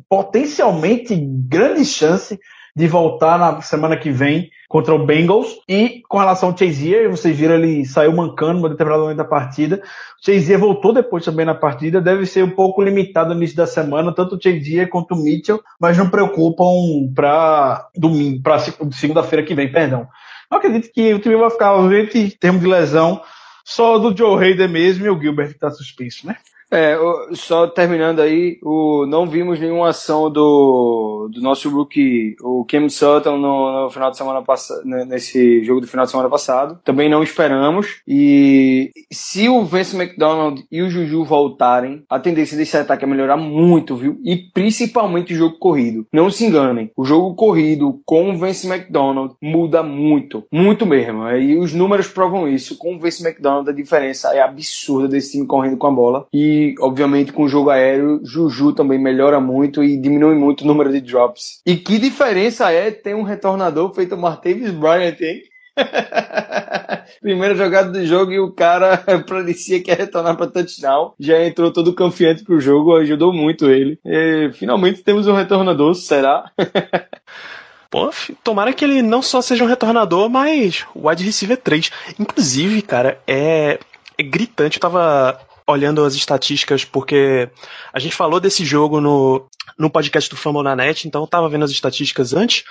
potencialmente grande chance de voltar na semana que vem contra o Bengals. E com relação ao Chazier, vocês viram ele saiu mancando no determinado momento da partida. O Chazier voltou depois também na partida. Deve ser um pouco limitado no início da semana, tanto o Chazier quanto o Mitchell, mas não preocupam para domingo, para segunda-feira que vem, perdão. Eu acredito que o time vai ficar ausente em termos de lesão só do Joe Hayden mesmo e o Gilbert que está suspenso, né? É, só terminando aí, o, não vimos nenhuma ação do, do nosso rookie, o Cam Sutton, no, no final de semana passado, nesse jogo do final de semana passado. Também não esperamos. E se o Vince McDonald e o Juju voltarem, a tendência desse ataque é melhorar muito, viu? E principalmente o jogo corrido. Não se enganem, o jogo corrido com o Vince McDonald muda muito, muito mesmo. E os números provam isso. Com o Vince McDonald, a diferença é absurda desse time correndo com a bola. E, obviamente, com o jogo aéreo, Juju também melhora muito e diminui muito o número de drops. E que diferença é ter um retornador feito Martavis Bryant, hein? Primeira jogada do jogo e o cara parecia que ia retornar para touchdown. Já entrou todo confiante pro jogo, ajudou muito ele. E, finalmente temos um retornador, será? Pô, tomara que ele não só seja um retornador, mas wide receiver 3. Inclusive, cara, é, é gritante. Eu tava olhando as estatísticas porque a gente falou desse jogo no, no podcast do Fumble na Net, então eu tava vendo as estatísticas antes.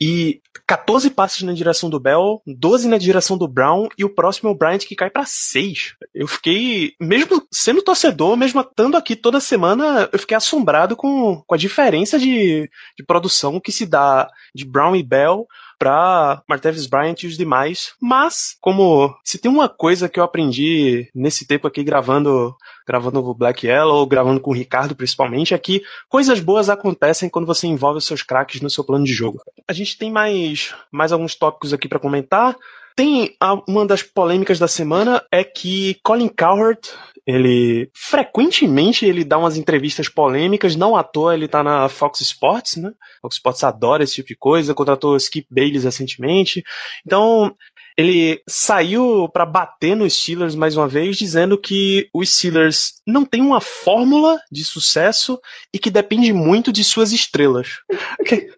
E 14 passes na direção do Bell, 12 na direção do Brown e o próximo é o Bryant que cai pra 6. Eu fiquei, mesmo sendo torcedor, mesmo estando aqui toda semana, eu fiquei assombrado com, com a diferença de, de produção que se dá de Brown e Bell para Martavis Bryant e os demais. Mas, como se tem uma coisa que eu aprendi nesse tempo aqui gravando gravando o Black Yellow, gravando com o Ricardo principalmente, é que coisas boas acontecem quando você envolve os seus craques no seu plano de jogo. A gente tem mais, mais alguns tópicos aqui para comentar. Tem a- uma das polêmicas da semana é que Colin Cowherd, ele frequentemente ele dá umas entrevistas polêmicas, não à toa ele tá na Fox Sports, né? Fox Sports adora esse tipo de coisa, contratou Skip Bayless recentemente. Então, ele saiu pra bater nos Steelers mais uma vez, dizendo que os Steelers não têm uma fórmula de sucesso e que depende muito de suas estrelas.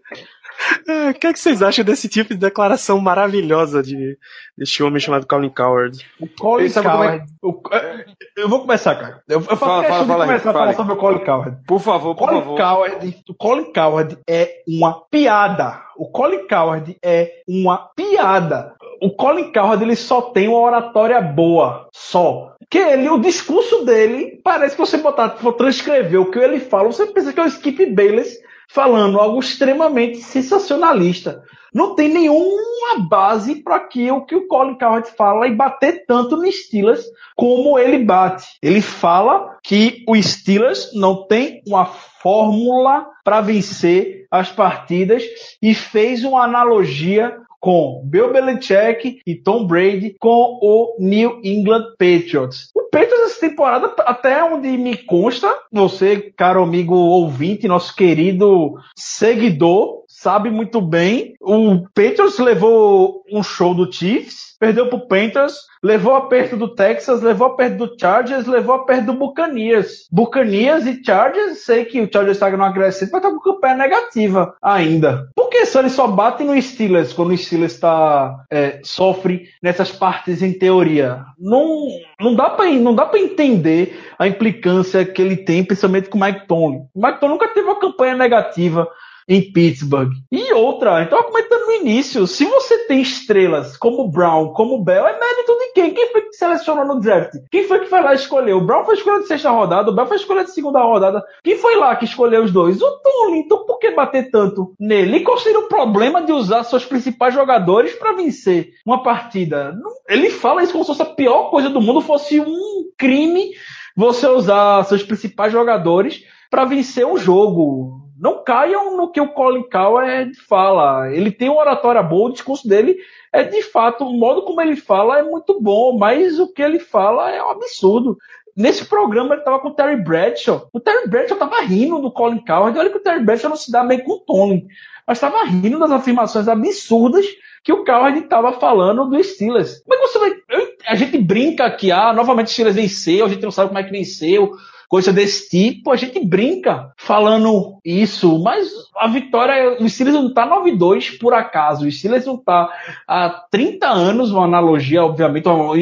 Que- O que, é que vocês acham desse tipo de declaração maravilhosa de deste homem chamado Colin Coward? O Colin é- Coward. o- é, eu vou começar, cara. Eu, eu faço Fala, questão fala, de fala começar a fala falar aí. sobre o Colin Coward. Por favor, por Colin favor. Coward, o Colin Coward é uma piada. O Colin Coward é uma piada. O Colin Coward ele só tem uma oratória boa, só. Que ele, o discurso dele, parece que você botar, for transcrever o que ele fala, você pensa que é o Skip Bayless falando algo extremamente sensacionalista. Não tem nenhuma base para que o que o Colin Coward fala e bater tanto no Steelers como ele bate. Ele fala que o Steelers não tem uma fórmula para vencer as partidas e fez uma analogia com Bill Belichick e Tom Brady com o New England Patriots. O Patriots essa temporada, até onde me consta, você, caro amigo ouvinte, nosso querido seguidor, sabe muito bem, o Patriots levou um show do Chiefs, perdeu pro Panthers, levou a perto do Texas, levou a perto do Chargers, levou a perto do Buccaneers. Buccaneers e Chargers, sei que o Chargers está numa crescente, mas tá com campanha negativa ainda. Por que só eles só batem no Steelers quando o Steelers tá, é, sofre nessas partes em teoria? Não, não dá para não dá para entender a implicância que ele tem, principalmente com o Mike Tomlin. O Mike Tomlin nunca teve uma campanha negativa em Pittsburgh. E outra, então comentando no início, se você tem estrelas como Brown, como Bell, é mérito de quem? Quem foi que selecionou no draft? Quem foi que foi lá escolher? O Brown foi escolha de sexta rodada, o Bell foi escolha de segunda rodada. Quem foi lá que escolheu os dois? O Tomlin. Então por que bater tanto nele? E seria o problema de usar seus principais jogadores para vencer uma partida? Ele fala isso como se fosse a pior coisa do mundo, fosse um crime você usar seus principais jogadores para vencer um jogo. Não caiam no que o Colin Coward fala. Ele tem uma oratória boa, o discurso dele é de fato, o modo como ele fala é muito bom, mas o que ele fala é um absurdo. Nesse programa ele tava com o Terry Bradshaw. O Terry Bradshaw tava rindo do Colin Coward. Olha que o Terry Bradshaw não se dá bem com o Tony. Mas tava rindo das afirmações absurdas que o Coward tava falando do Steelers. Como é que você vai... eu- a gente brinca aqui, ah, novamente o Steelers venceu, a gente não sabe como é que venceu coisa desse tipo, a gente brinca falando isso, mas a vitória, o Steelers não tá 9-2 por acaso, o Steelers não tá há 30 anos, uma analogia, obviamente, um,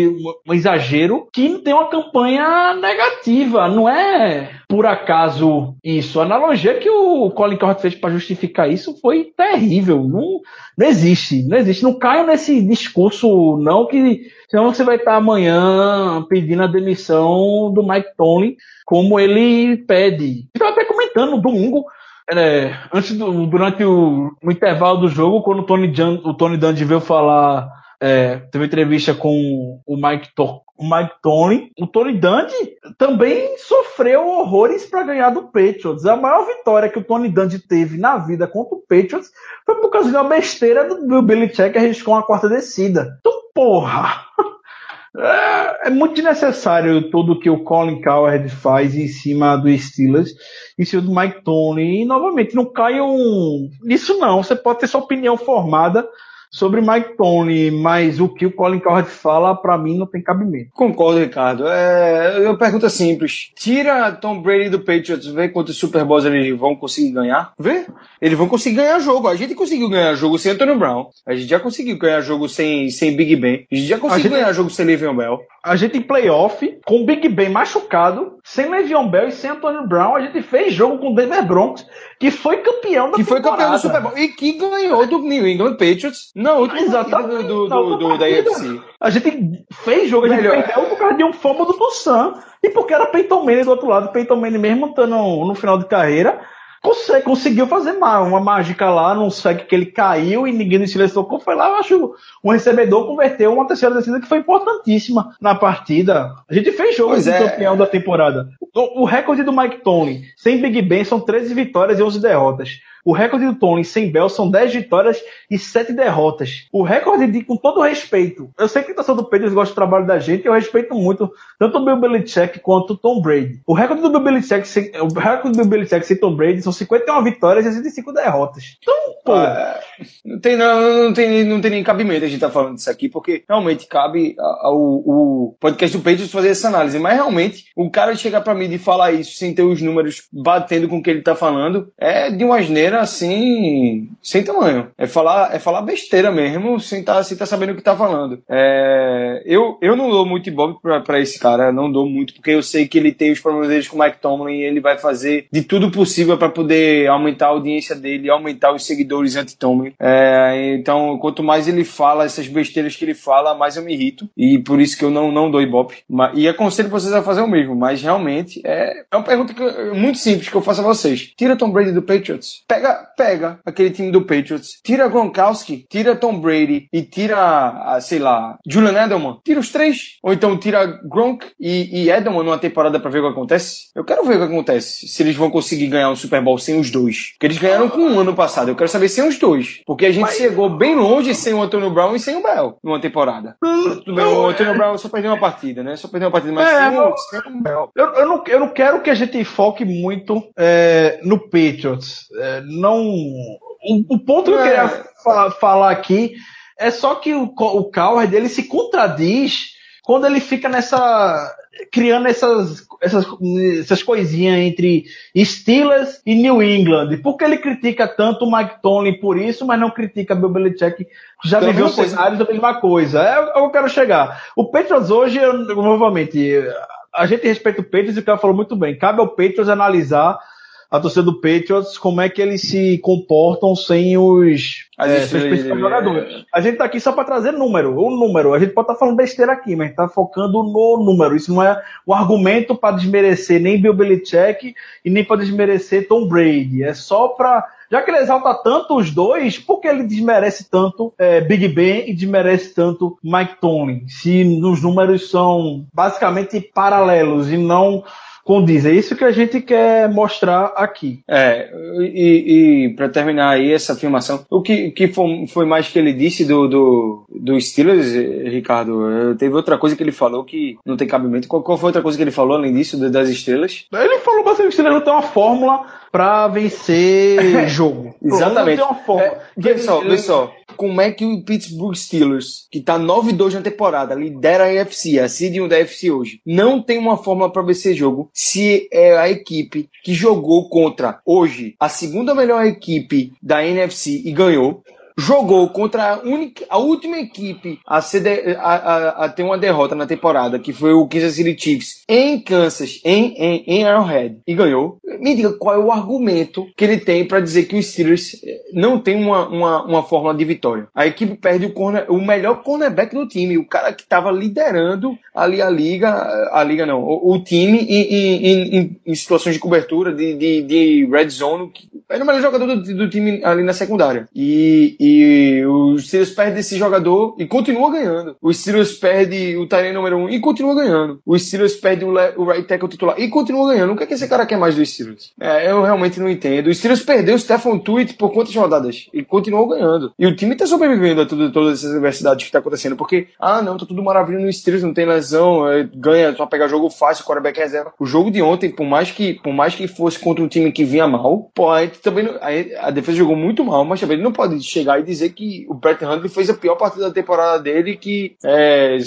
um exagero, que tem uma campanha negativa, não é por acaso isso. A analogia que o Colin Cowherd fez para justificar isso foi terrível, não, não existe, não existe, não caio nesse discurso não que Senão você vai estar amanhã pedindo a demissão do Mike Tomlin, como ele pede. Estava até comentando no domingo, é, antes do, durante o, intervalo do jogo, quando o Tony, Jan, o Tony Dungy veio falar, é, teve entrevista com o Mike, to, o Mike Tony, o Tony Dungy também sofreu horrores para ganhar do Patriots. A maior vitória que o Tony Dungy teve na vida contra o Patriots foi por causa de uma besteira do Bill Belichick arriscou uma quarta descida. Então, porra! É, é, muito desnecessário tudo que o Colin Cowherd faz em cima do Steelers, em cima do Mike Tony. E, novamente, não caiam nisso, não. Você pode ter sua opinião formada sobre Mike Tony, mas o que o Colin Cowherd fala, para mim, não tem cabimento. Concordo, Ricardo. É, uma pergunta simples. Tira Tom Brady do Patriots, vê quantos Super Bowls eles vão conseguir ganhar. Vê? Eles vão conseguir ganhar jogo. A gente conseguiu ganhar jogo sem Antonio Brown. A gente já conseguiu ganhar jogo sem, sem Big Ben. A gente já conseguiu gente... ganhar jogo sem Le'Veon Bell. A gente em playoff, com o Big Ben machucado, sem Le'Veon Bell e sem Antonio Brown, a gente fez jogo com o Denver Broncos, que foi campeão da Que foi campeão do Super Bowl. E que ganhou do New England Patriots na última Exatamente, do, do, do, da UFC. A gente fez jogo, a gente Melhor. perdeu por causa de um fumble do Tussan. E porque era Peyton Manning do outro lado. Peyton Manning mesmo estando no final de carreira, consegue, conseguiu fazer uma, mágica lá, num sec que ele caiu e ninguém silêncio tocou. Foi lá, eu acho, um recebedor converteu uma terceira descida que foi importantíssima na partida. A gente fez jogo de é. campeão da temporada. O, o recorde do Mike Tony, sem Big Ben, são 13 vitórias e 11 derrotas. O recorde do Tony sem Bell são 10 vitórias e 7 derrotas. O recorde de, com todo respeito, eu sei que a torcedor do Pedro gosta do trabalho da gente, eu respeito muito tanto o Bill Belichick quanto o Tom Brady. O recorde do Bill Belichick, sem, o recorde do Bill Belichick sem Tom Brady são 51 vitórias e 65 derrotas. Então, pô. Ah, não, tem, não, não, tem, não tem nem cabimento a gente tá falando disso aqui, porque realmente cabe ao, o podcast do Pedro fazer essa análise. Mas realmente, o cara chegar para mim e falar isso sem ter os números batendo com o que ele tá falando, é de uma asneira assim, sem tamanho. É falar, é falar besteira mesmo, sem estar tá, sem tá sabendo o que tá falando. É, eu, eu não dou muito ibope pra, pra esse cara, não dou muito, porque eu sei que ele tem os problemas dele com o Mike Tomlin e ele vai fazer de tudo possível para poder aumentar a audiência dele, aumentar os seguidores anti-Tomlin. É, então, quanto mais ele fala essas besteiras que ele fala, mais eu me irrito. E por isso que eu não, não dou ibope. E aconselho vocês a fazer o mesmo, mas realmente é, é uma pergunta que, muito simples que eu faço a vocês. Tira Tom Brady do Patriots. Pega pega, pega aquele time do Patriots, tira Gronkowski, tira Tom Brady e tira, sei lá, Julian Edelman, tira os três. Ou então tira Gronk e, e Edelman numa temporada para ver o que acontece. Eu quero ver o que acontece, se eles vão conseguir ganhar um Super Bowl sem os dois. Porque eles ganharam com um ano passado, eu quero saber sem os dois. Porque a gente Mas... chegou bem longe sem o Antonio Brown e sem o Bell numa temporada. Tudo bem, o Antonio Brown só perdeu uma partida, né? Só perdeu uma partida, mas é, sem, o, sem o Bell. Eu, eu, não, eu não quero que a gente foque muito é, no Patriots. É, não. O, o ponto que eu queria é. fa falar aqui é só que o, o Coward ele se contradiz quando ele fica nessa. criando essas, essas, essas coisinhas entre Steelers e New England. Por que ele critica tanto o Mike Tomlin por isso, mas não critica Bill Belichick, que já então, viveu cenários da mesma coisa? É o que eu quero chegar. O Patriots hoje, eu, novamente, a gente respeita o Patriots e o cara falou muito bem. Cabe ao Patriots analisar a torcida do Patriots, como é que eles se comportam sem os, é, seus principais jogadores. A gente tá aqui só para trazer número, o número. A gente pode estar tá falando besteira aqui, mas tá focando no número. Isso não é um argumento para desmerecer nem Bill Belichick e nem para desmerecer Tom Brady. É só para já que ele exalta tanto os dois, por que ele desmerece tanto é, Big Ben e desmerece tanto Mike Tomlin? Se os números são basicamente paralelos e não condiz. É isso que a gente quer mostrar aqui. É, e, e para terminar aí essa afirmação, o que, que foi, foi, mais que ele disse do, do, do Steelers, Ricardo? Teve outra coisa que ele falou que não tem cabimento. Qual, qual foi outra coisa que ele falou além disso, das estrelas? Ele falou bastante que o Steelers não tem uma fórmula para vencer jogo. Exatamente. Não tem uma fórmula. É, vê só, vê só como é que o Pittsburgh Steelers, que tá 9-2 na temporada, lidera a NFC, a seed 1 da NFC hoje, não tem uma fórmula para vencer jogo se é a equipe que jogou contra hoje a segunda melhor equipe da NFC e ganhou. Jogou contra a, única, a última equipe a, de, a, a, ter uma derrota na temporada, que foi o Kansas City Chiefs, em Kansas, em, em, em Arrowhead, e ganhou. Me diga qual é o argumento que ele tem para dizer que os Steelers eh, não tem uma, uma, uma fórmula de vitória. A equipe perde o, corner, o melhor cornerback do time, o cara que estava liderando ali a liga, a liga não, o, o time em, em, em, situações de cobertura, de, de, de red zone, era o melhor jogador do, do time ali na secundária. E, e os Steelers perdem esse jogador e continua ganhando. Os Steelers perde o Tyrene número 1 um, e continua ganhando. Os Steelers perde o, o right tackle titular e continua ganhando. O que é que esse cara quer mais dos Steelers? É, eu realmente não entendo. Os Steelers perdeu o Stephen Tweet por quantas rodadas? E continuou ganhando. E o time tá sobrevivendo a tudo, todas essas adversidades que tá acontecendo. Porque, ah, não, tá tudo maravilhoso no Steelers, não tem lesão, é, ganha, só pegar jogo fácil, quarterback reserva. O jogo de ontem, por mais que, por mais que fosse contra um time que vinha mal, pô, a gente também a, a defesa jogou muito mal, mas também não pode chegar e dizer que o Brett Hundley fez a pior partida da temporada dele, que é,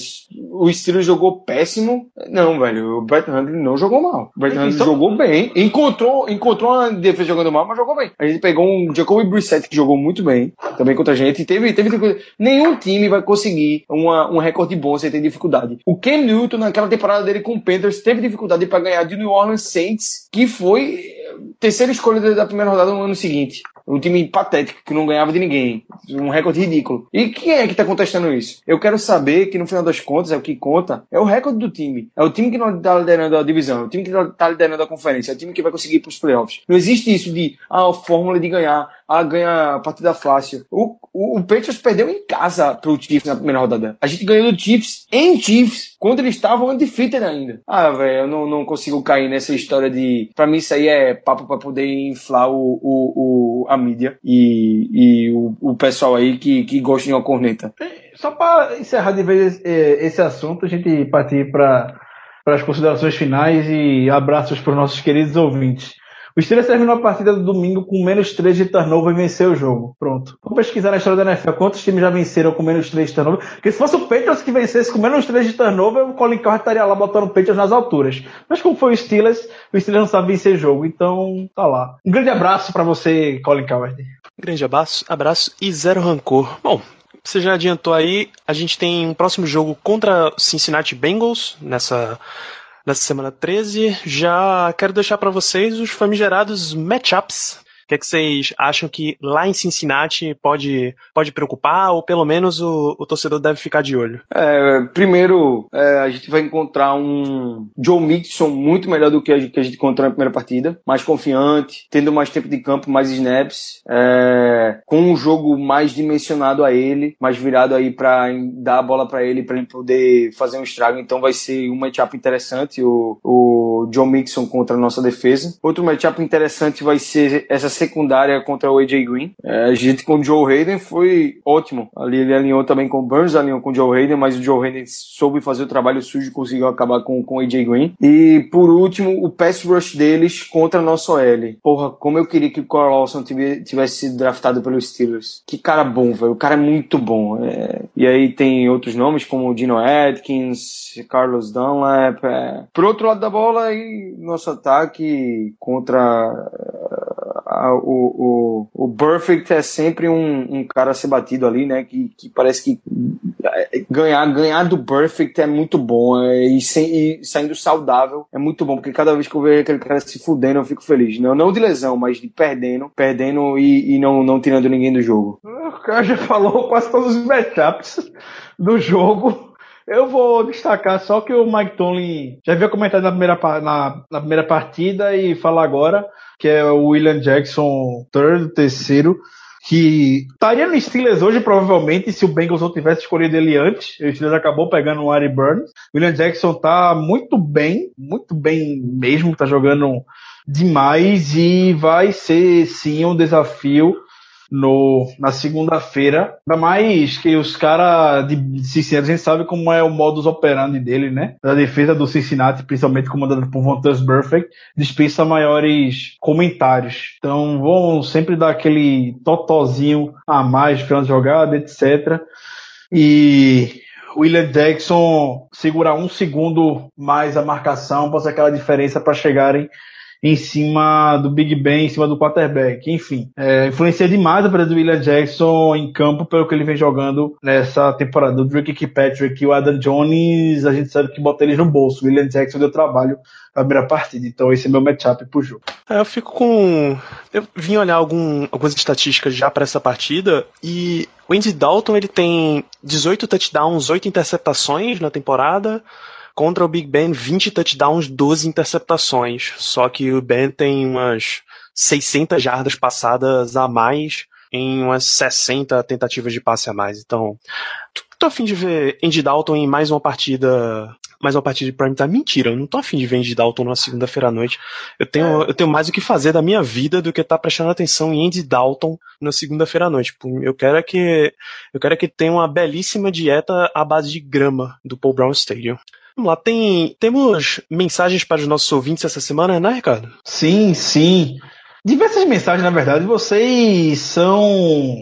o Steelers jogou péssimo. Não, velho, o Brett Hundley não jogou mal. O Brett Hundley então... jogou bem, encontrou, encontrou uma defesa jogando mal, mas jogou bem. A gente pegou um Jacoby Brissett que jogou muito bem, também contra a gente. Teve, teve nenhum time vai conseguir uma, um recorde bom sem ter dificuldade. O Cam Newton, naquela temporada dele com o Panthers, teve dificuldade para ganhar de New Orleans Saints, que foi terceira escolha da primeira rodada no ano seguinte. Um time patético que não ganhava de ninguém. Um recorde ridículo. E quem é que tá contestando isso? Eu quero saber que no final das contas, é o que conta, é o recorde do time. É o time que não tá liderando a divisão, é o time que não tá liderando a conferência, é o time que vai conseguir ir pros playoffs. Não existe isso de, ah, a fórmula de ganhar, ah, ganha a partida fácil. O, o, o Patriots perdeu em casa pro Chiefs na primeira rodada. A gente ganhou do Chiefs em Chiefs, quando eles estavam undefeated ainda. Ah, velho, eu não, não consigo cair nessa história de. Pra mim, isso aí é papo pra poder inflar o, o, o a mídia e, e o, o pessoal aí que, que gosta de uma corneta. Só para encerrar de vez esse assunto, a gente partir para as considerações finais e abraços para os nossos queridos ouvintes. O Steelers terminou a partida do domingo com menos 3 de turnover e venceu o jogo. Pronto. Vamos pesquisar na história da NFL quantos times já venceram com menos 3 de turnover. Porque se fosse o Patriots que vencesse com menos 3 de turnover, o Colin Cowherd estaria lá botando o Patriots nas alturas. Mas como foi o Steelers, o Steelers não sabe vencer jogo. Então, tá lá. Um grande abraço para você, Colin Cowherd. Grande abraço, abraço e zero rancor. Bom, você já adiantou aí, a gente tem um próximo jogo contra Cincinnati Bengals nessa nessa semana 13. Já quero deixar para vocês os famigerados matchups que é que vocês acham que lá em Cincinnati pode, pode preocupar ou pelo menos o, o torcedor deve ficar de olho? É, primeiro, é, a gente vai encontrar um Joe Mixon muito melhor do que a, que a gente encontrou na primeira partida, mais confiante, tendo mais tempo de campo, mais snaps, é, com um jogo mais dimensionado a ele, mais virado aí para dar a bola para ele, para ele poder fazer um estrago. Então vai ser um matchup interessante o, o Mixon contra a nossa defesa. Outro matchup interessante vai ser essa secundária contra o AJ Green. É, a gente com o Joe Hayden foi ótimo. Ali ele alinhou também com o Burns, alinhou com o Joe Hayden, mas o Joe Hayden soube fazer o trabalho sujo e conseguiu acabar com, com o AJ Green. E por último, o pass rush deles contra a nossa OL. Porra, como eu queria que o Carl Lawson tivesse sido draftado pelos Steelers. Que cara bom, velho. O cara é muito bom. É... E aí tem outros nomes como o Dino Atkins, Carlos Dunlap. É... Por outro lado da bola, aí, nosso ataque contra o, o, o Perfect é sempre um, um cara a ser batido ali, né? Que, que parece que é, ganhar, ganhar do Perfect é muito bom. É, e, sem, e saindo saudável é muito bom, porque cada vez que eu vejo aquele cara se fudendo, eu fico feliz. Não, não de lesão, mas de perdendo, perdendo e, e não, não tirando ninguém do jogo. O cara já falou quase todos os matchups do jogo. Eu vou destacar só que o Mike Tomlin já havia comentado na primeira, na, na primeira partida e falar agora que é o William Jackson, third, terceiro, que estaria no Steelers hoje, provavelmente, se o Bengals não tivesse escolhido ele antes. O Steelers acabou pegando o Ari Burns. William Jackson tá muito bem, muito bem mesmo, tá jogando demais e vai ser sim um desafio no, na segunda-feira. Ainda mais que os caras de Cincinnati, a gente sabe como é o modus operandi dele, né? Da defesa do Cincinnati, principalmente comandada por Vontaze Perfect, dispensa maiores comentários. Então vão sempre dar aquele totozinho a mais de jogada, etc. E William Jackson segurar um segundo mais a marcação, ser aquela diferença para chegarem em cima do Big Ben, em cima do quarterback. Enfim, é, influencia demais a presença do William Jackson em campo pelo que ele vem jogando nessa temporada. O Drake Kirkpatrick e o Adam Jones, a gente sabe que bota eles no bolso. O William Jackson deu trabalho na primeira partida. Então esse é meu matchup pro jogo. É, eu fico com. Eu vim olhar algum, algumas estatísticas já para essa partida e o Andy Dalton ele tem 18 touchdowns, 8 interceptações na temporada. Contra o Big Ben, 20 touchdowns, 12 interceptações. Só que o Ben tem umas 600 jardas passadas a mais em umas 60 tentativas de passe a mais. Então, tô afim de ver Andy Dalton em mais uma partida mais uma partida de prime time. Mentira, eu não tô afim de ver Andy Dalton na segunda-feira à noite. Eu tenho, eu tenho mais o que fazer da minha vida do que estar tá prestando atenção em Andy Dalton na segunda-feira à noite. Eu quero é que eu quero é que tenha uma belíssima dieta à base de grama do Paul Brown Stadium. Vamos lá, tem, temos mensagens para os nossos ouvintes essa semana, né, Ricardo? Sim, sim. Diversas mensagens, na verdade. Vocês são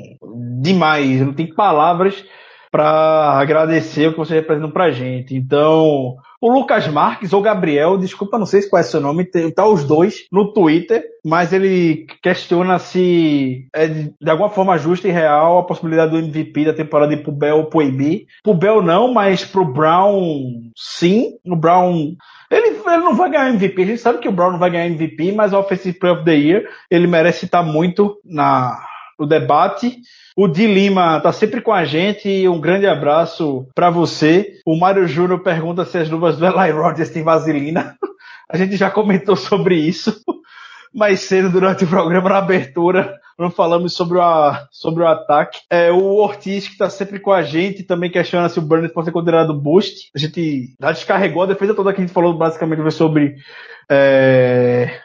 demais. Não tem palavras para agradecer o que vocês representam pra gente. Então, o Lucas Marques ou Gabriel, desculpa, não sei qual é seu nome, tá os dois no Twitter, mas ele questiona se é de, de alguma forma justa e real a possibilidade do MVP da temporada pro Bell ou. Pro Bell não, mas pro Brown sim. O Brown ele, ele não vai ganhar MVP. A gente sabe que o Brown não vai ganhar MVP, mas o Offensive Player of the Year ele merece estar muito na, no debate. O Di Lima tá sempre com a gente. Um grande abraço para você. O Mário Júnior pergunta se as luvas do Eli Rogers têm vaselina. A gente já comentou sobre isso mais cedo durante o programa na abertura. Não falamos sobre, a, sobre o ataque. É, o Ortiz, que está sempre com a gente, também questiona se o Burnett pode ser considerado boost. A gente já descarregou a defesa toda que a gente falou basicamente sobre é,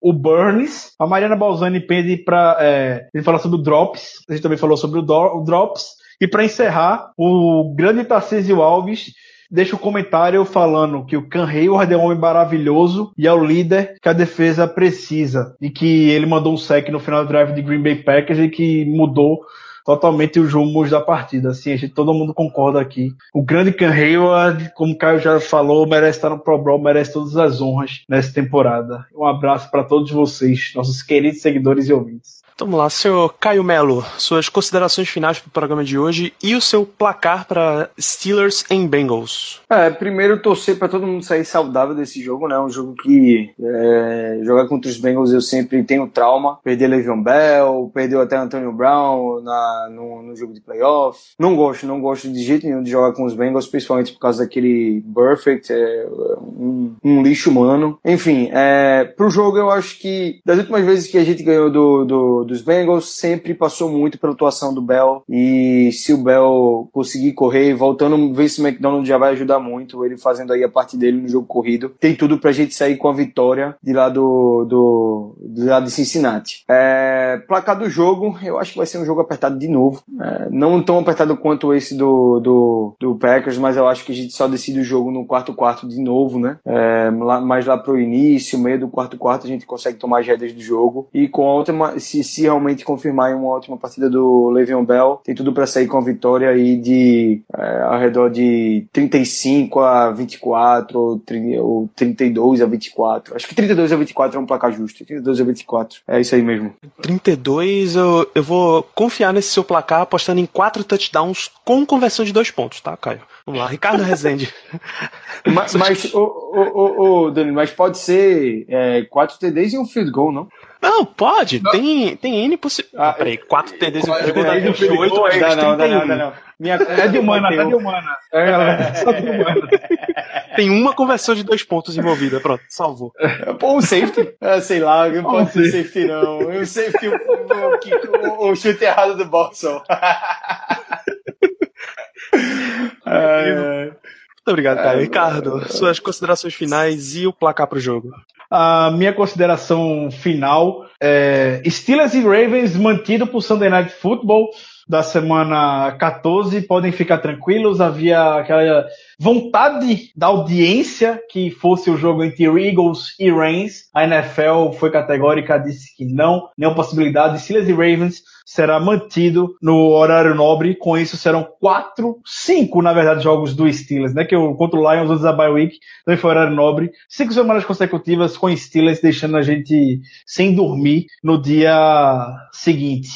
o Burns. A Mariana Balzani pede para é, ele falar sobre o Drops. A gente também falou sobre o, o Drops. E para encerrar, o grande Tarcísio Alves deixa o um comentário falando que o Can Hayward é um homem maravilhoso e é o líder que a defesa precisa. E que ele mandou um sec no final do drive de Green Bay Packers e que mudou totalmente os rumos da partida. Assim, a gente, todo mundo concorda aqui. O grande Can Hayward, como o Caio já falou, merece estar no Pro Bowl, merece todas as honras nessa temporada. Um abraço para todos vocês, nossos queridos seguidores e ouvintes. Vamos lá, senhor Caio Melo, suas considerações finais para o programa de hoje e o seu placar para Steelers em Bengals. É, primeiro torcer para todo mundo sair saudável desse jogo, né? Um jogo que é, jogar contra os Bengals eu sempre tenho trauma. Perder Le'Veon Bell, perdeu até Antonio Brown na, no, no jogo de playoff. Não gosto, não gosto de jeito nenhum de jogar com os Bengals, principalmente por causa daquele Perfect, é, um, um, lixo humano. Enfim, é, pro jogo eu acho que das últimas vezes que a gente ganhou do, do dos Bengals sempre passou muito pela atuação do Bell e se o Bell conseguir correr, voltando o McDonald já vai ajudar muito, ele fazendo aí a parte dele no jogo corrido. Tem tudo pra gente sair com a vitória de lá do, do, lado de Cincinnati. É, placar do jogo, eu acho que vai ser um jogo apertado de novo. É, não tão apertado quanto esse do, do, do Packers, mas eu acho que a gente só decide o jogo no quarto quarto de novo, né? É, lá, mais lá pro início, meio do quarto quarto, a gente consegue tomar as rédeas do jogo. E com a última, se, se se realmente confirmar em uma ótima partida do Le'Veon Bell, tem tudo para sair com a vitória aí de é, ao redor de 35 a 24 ou, 30, ou 32 a 24. Acho que 32 a 24 é um placar justo. 32 a 24. É isso aí mesmo. 32, eu, eu vou confiar nesse seu placar apostando em 4 touchdowns com conversão de 2 pontos, tá, Caio? Vamos lá, Ricardo Rezende. mas, mas, o, o, o, Danilo, mas pode ser é, 4 TDs e um field goal, não? Não, pode. Não. Tem, tem N possibilidades. Ah, peraí, 4 TDs e um field goal. 8 mais 10, não, não, não, não. Minha é de humana, tá de humana. É, é, só de humana. Tem uma conversão de dois pontos envolvida, pronto, salvou. Pô, o safety? Ah, sei lá, não pode ser safety não. O safety, o, o, o, o chute errado do Boston. Muito obrigado, Caio. Ricardo, suas considerações finais e o placar para o jogo. A minha consideração final é Steelers e Ravens mantido por Sunday Night Football. da semana 14 podem ficar tranquilos. Havia aquela vontade da audiência que fosse o jogo entre Eagles e Reigns. A NFL foi categórica, disse que não, nenhuma possibilidade. Steelers e Ravens será mantido no horário nobre. Com isso, serão quatro, cinco, na verdade, jogos do Steelers, né? Que o contra o Lions antes da bye week também foi horário nobre. Cinco semanas consecutivas com Steelers, deixando a gente sem dormir no dia seguinte.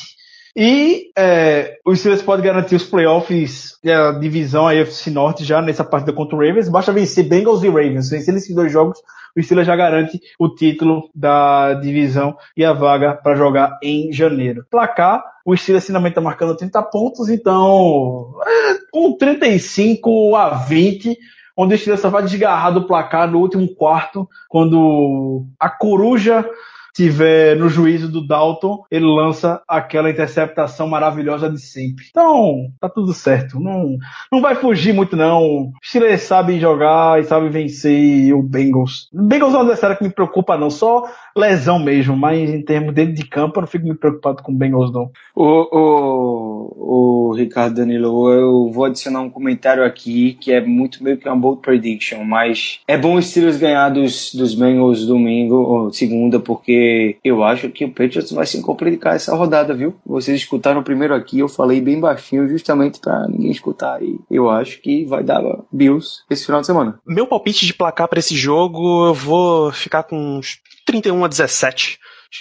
E é, o Steelers pode garantir os playoffs a divisão a AFC Norte já nessa partida contra o Ravens. Basta vencer Bengals e Ravens. Vencendo esses dois jogos, o Steelers já garante o título da divisão e a vaga para jogar em janeiro. Placar, o Steelers finalmente está marcando 30 pontos, então é, um 35 a 20 onde o Steelers só vai desgarrar do placar no último quarto, quando a coruja tiver no juízo do Dalton, ele lança aquela interceptação maravilhosa de sempre. Então, tá tudo certo. Não, não vai fugir muito, não. Steelers sabe jogar e sabe vencer o Bengals. Bengals é um adversário que me preocupa, não. Só lesão mesmo, mas em termos dentro de campo, eu não fico muito preocupado com o Bengals, não. O, o, o Ricardo Danilo, eu vou adicionar um comentário aqui que é muito meio que uma bold prediction, mas é bom os Steelers ganhar dos, dos Bengals domingo ou segunda, porque eu acho que o Patriots vai se complicar essa rodada, viu? Vocês escutaram primeiro aqui, eu falei bem baixinho, justamente para ninguém escutar. E eu acho que vai dar Bills esse final de semana. Meu palpite de placar para esse jogo, eu vou ficar com uns 31 a 17.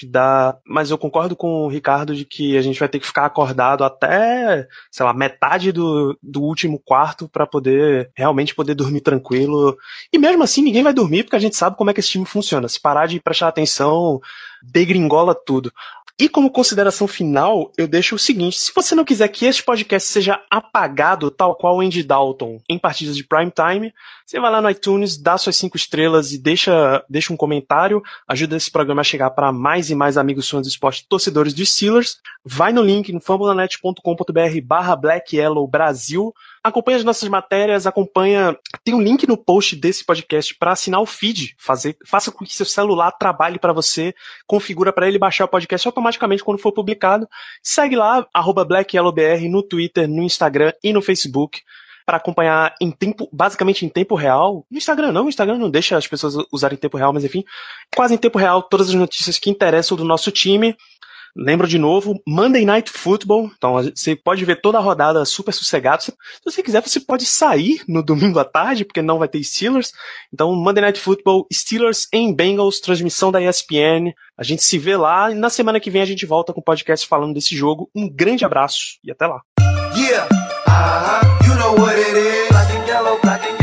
Dá, mas eu concordo com o Ricardo de que a gente vai ter que ficar acordado até, sei lá, metade do, do último quarto para poder realmente poder dormir tranquilo. E mesmo assim, ninguém vai dormir porque a gente sabe como é que esse time funciona. Se parar de prestar atenção, degringola tudo. E como consideração final, eu deixo o seguinte: se você não quiser que este podcast seja apagado, tal qual Andy Dalton, em partidas de prime time, você vai lá no iTunes, dá suas cinco estrelas e deixa, deixa um comentário, ajuda esse programa a chegar para mais e mais amigos fãs do esporte torcedores dos Steelers. Vai no link no fambonanet.com.br barra Black Yellow Brasil. Acompanhe as nossas matérias, acompanha. Tem um link no post desse podcast para assinar o feed. Fazer, faça com que seu celular trabalhe para você, configura para ele baixar o podcast automaticamente quando for publicado. Segue lá, arroba BlackYellowBR no Twitter, no Instagram e no Facebook para acompanhar em tempo, basicamente em tempo real. No Instagram não, o Instagram não deixa as pessoas usarem tempo real, mas enfim, quase em tempo real todas as notícias que interessam do nosso time. Lembro de novo, Monday Night Football. Então você pode ver toda a rodada super sossegado. Se você quiser, você pode sair no domingo à tarde, porque não vai ter Steelers. Então, Monday Night Football, Steelers em Bengals, transmissão da ESPN. A gente se vê lá e na semana que vem a gente volta com o podcast falando desse jogo. Um grande abraço e até lá. Yeah, uh-huh. you know what it is. Black and yellow, black and yellow,